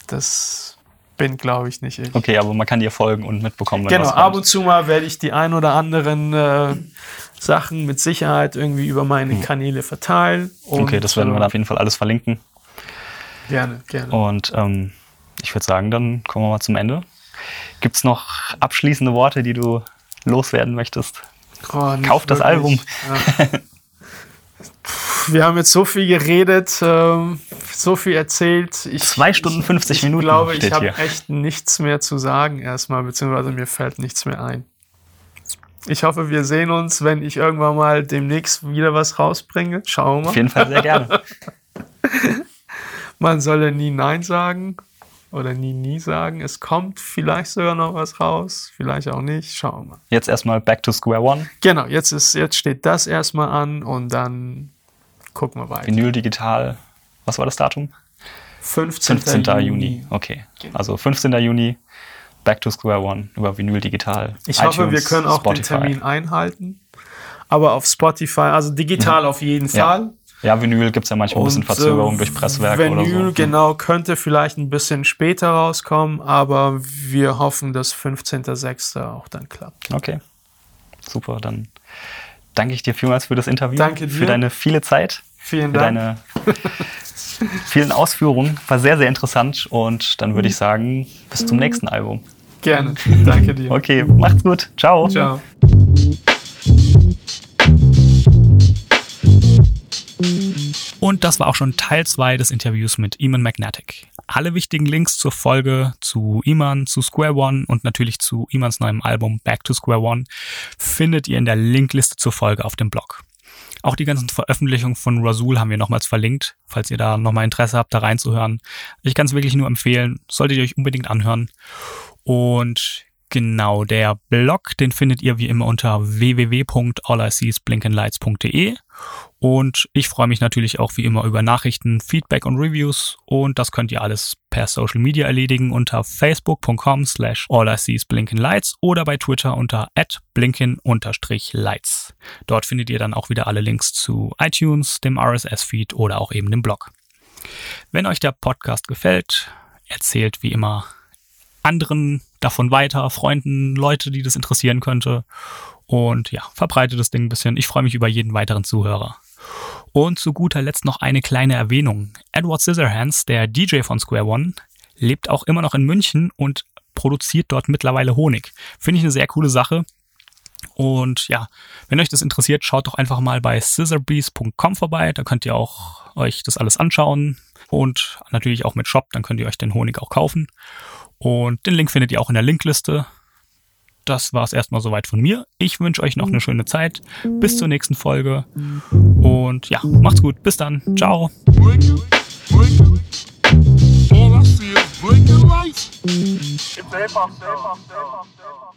das bin, glaube ich, nicht ich. Okay, aber man kann dir folgen und mitbekommen, wenn Genau, ab und zu mal werde ich die ein oder anderen äh, Sachen mit Sicherheit irgendwie über meine Kanäle verteilen. Und, Hm. Okay, das werden wir äh, dann auf jeden Fall alles verlinken. Gerne, gerne. Und ähm, ich würde sagen, dann kommen wir mal zum Ende. Gibt es noch abschließende Worte, die du loswerden möchtest? Oh, Kauf das Album. Ja. Wir haben jetzt so viel geredet, ähm, so viel erzählt. Ich, Zwei Stunden 50 ich Minuten Ich glaube, ich habe echt nichts mehr zu sagen erstmal, beziehungsweise mir fällt nichts mehr ein. Ich hoffe, wir sehen uns, wenn ich irgendwann mal demnächst wieder was rausbringe. Schauen wir mal. Auf jeden Fall sehr gerne. <laughs> Man solle nie Nein sagen oder nie nie sagen. Es kommt vielleicht sogar noch was raus, vielleicht auch nicht. Schauen wir mal. Jetzt erstmal back to square one. Genau, jetzt, ist, jetzt steht das erstmal an und dann gucken wir weiter. Vinyl digital. Was war das Datum? 15. 15. Juni. Okay. Genau. Also 15. Juni, back to square one über Vinyl digital. Ich hoffe, wir iTunes, können auch Spotify. den Termin einhalten. Aber auf Spotify, also digital auf jeden Ja. Fall. Ja, Vinyl gibt es ja manchmal ein bisschen Und, Verzögerung äh, durch Presswerk Vinyl, oder so. genau, könnte vielleicht ein bisschen später rauskommen, aber wir hoffen, dass 15.06. auch dann klappt. Okay. Super, dann danke ich dir vielmals für das Interview. Danke dir. Für deine viele Zeit. Vielen Für Dank. deine <laughs> vielen Ausführungen. War sehr, sehr interessant. Und dann würde ich sagen, bis zum nächsten Album. Gerne. Danke dir. <laughs> Okay, macht's gut. Ciao. Ciao. Und das war auch schon Teil 2 des Interviews mit Eamon Magnetic. Alle wichtigen Links zur Folge, zu Iman, zu Square One und natürlich zu Imans neuem Album Back to Square One findet ihr in der Linkliste zur Folge auf dem Blog. Auch die ganzen Veröffentlichungen von Rasul haben wir nochmals verlinkt, falls ihr da nochmal Interesse habt, da reinzuhören. Ich kann es wirklich nur empfehlen, solltet ihr euch unbedingt anhören. Und genau, der Blog, den findet ihr wie immer unter www.alliseesblinkenlights.de und ich freue mich natürlich auch wie immer über Nachrichten, Feedback und Reviews und das könnt ihr alles per Social Media erledigen unter facebook.com slash alliseesblinkenlights oder bei Twitter unter blinken-lights. Dort findet ihr dann auch wieder alle Links zu iTunes, dem RSS-Feed oder auch eben dem Blog. Wenn euch der Podcast gefällt, erzählt wie immer anderen davon weiter, Freunden, Leute, die das interessieren könnte. Und ja, verbreitet das Ding ein bisschen. Ich freue mich über jeden weiteren Zuhörer. Und zu guter Letzt noch eine kleine Erwähnung. Edward Scissorhands, der DJ von Square One, lebt auch immer noch in München und produziert dort mittlerweile Honig. Finde ich eine sehr coole Sache. Und ja, wenn euch das interessiert, schaut doch einfach mal bei scissorbees.com vorbei. Da könnt ihr auch euch das alles anschauen. Und natürlich auch mit Shop, dann könnt ihr euch den Honig auch kaufen. Und den Link findet ihr auch in der Linkliste. Das war es erstmal soweit von mir. Ich wünsche euch noch eine schöne Zeit. Bis zur nächsten Folge. Und ja, macht's gut. Bis dann. Ciao. All I see is blinking lights. It's a hip hop, hip hop, hip hop, hip hop.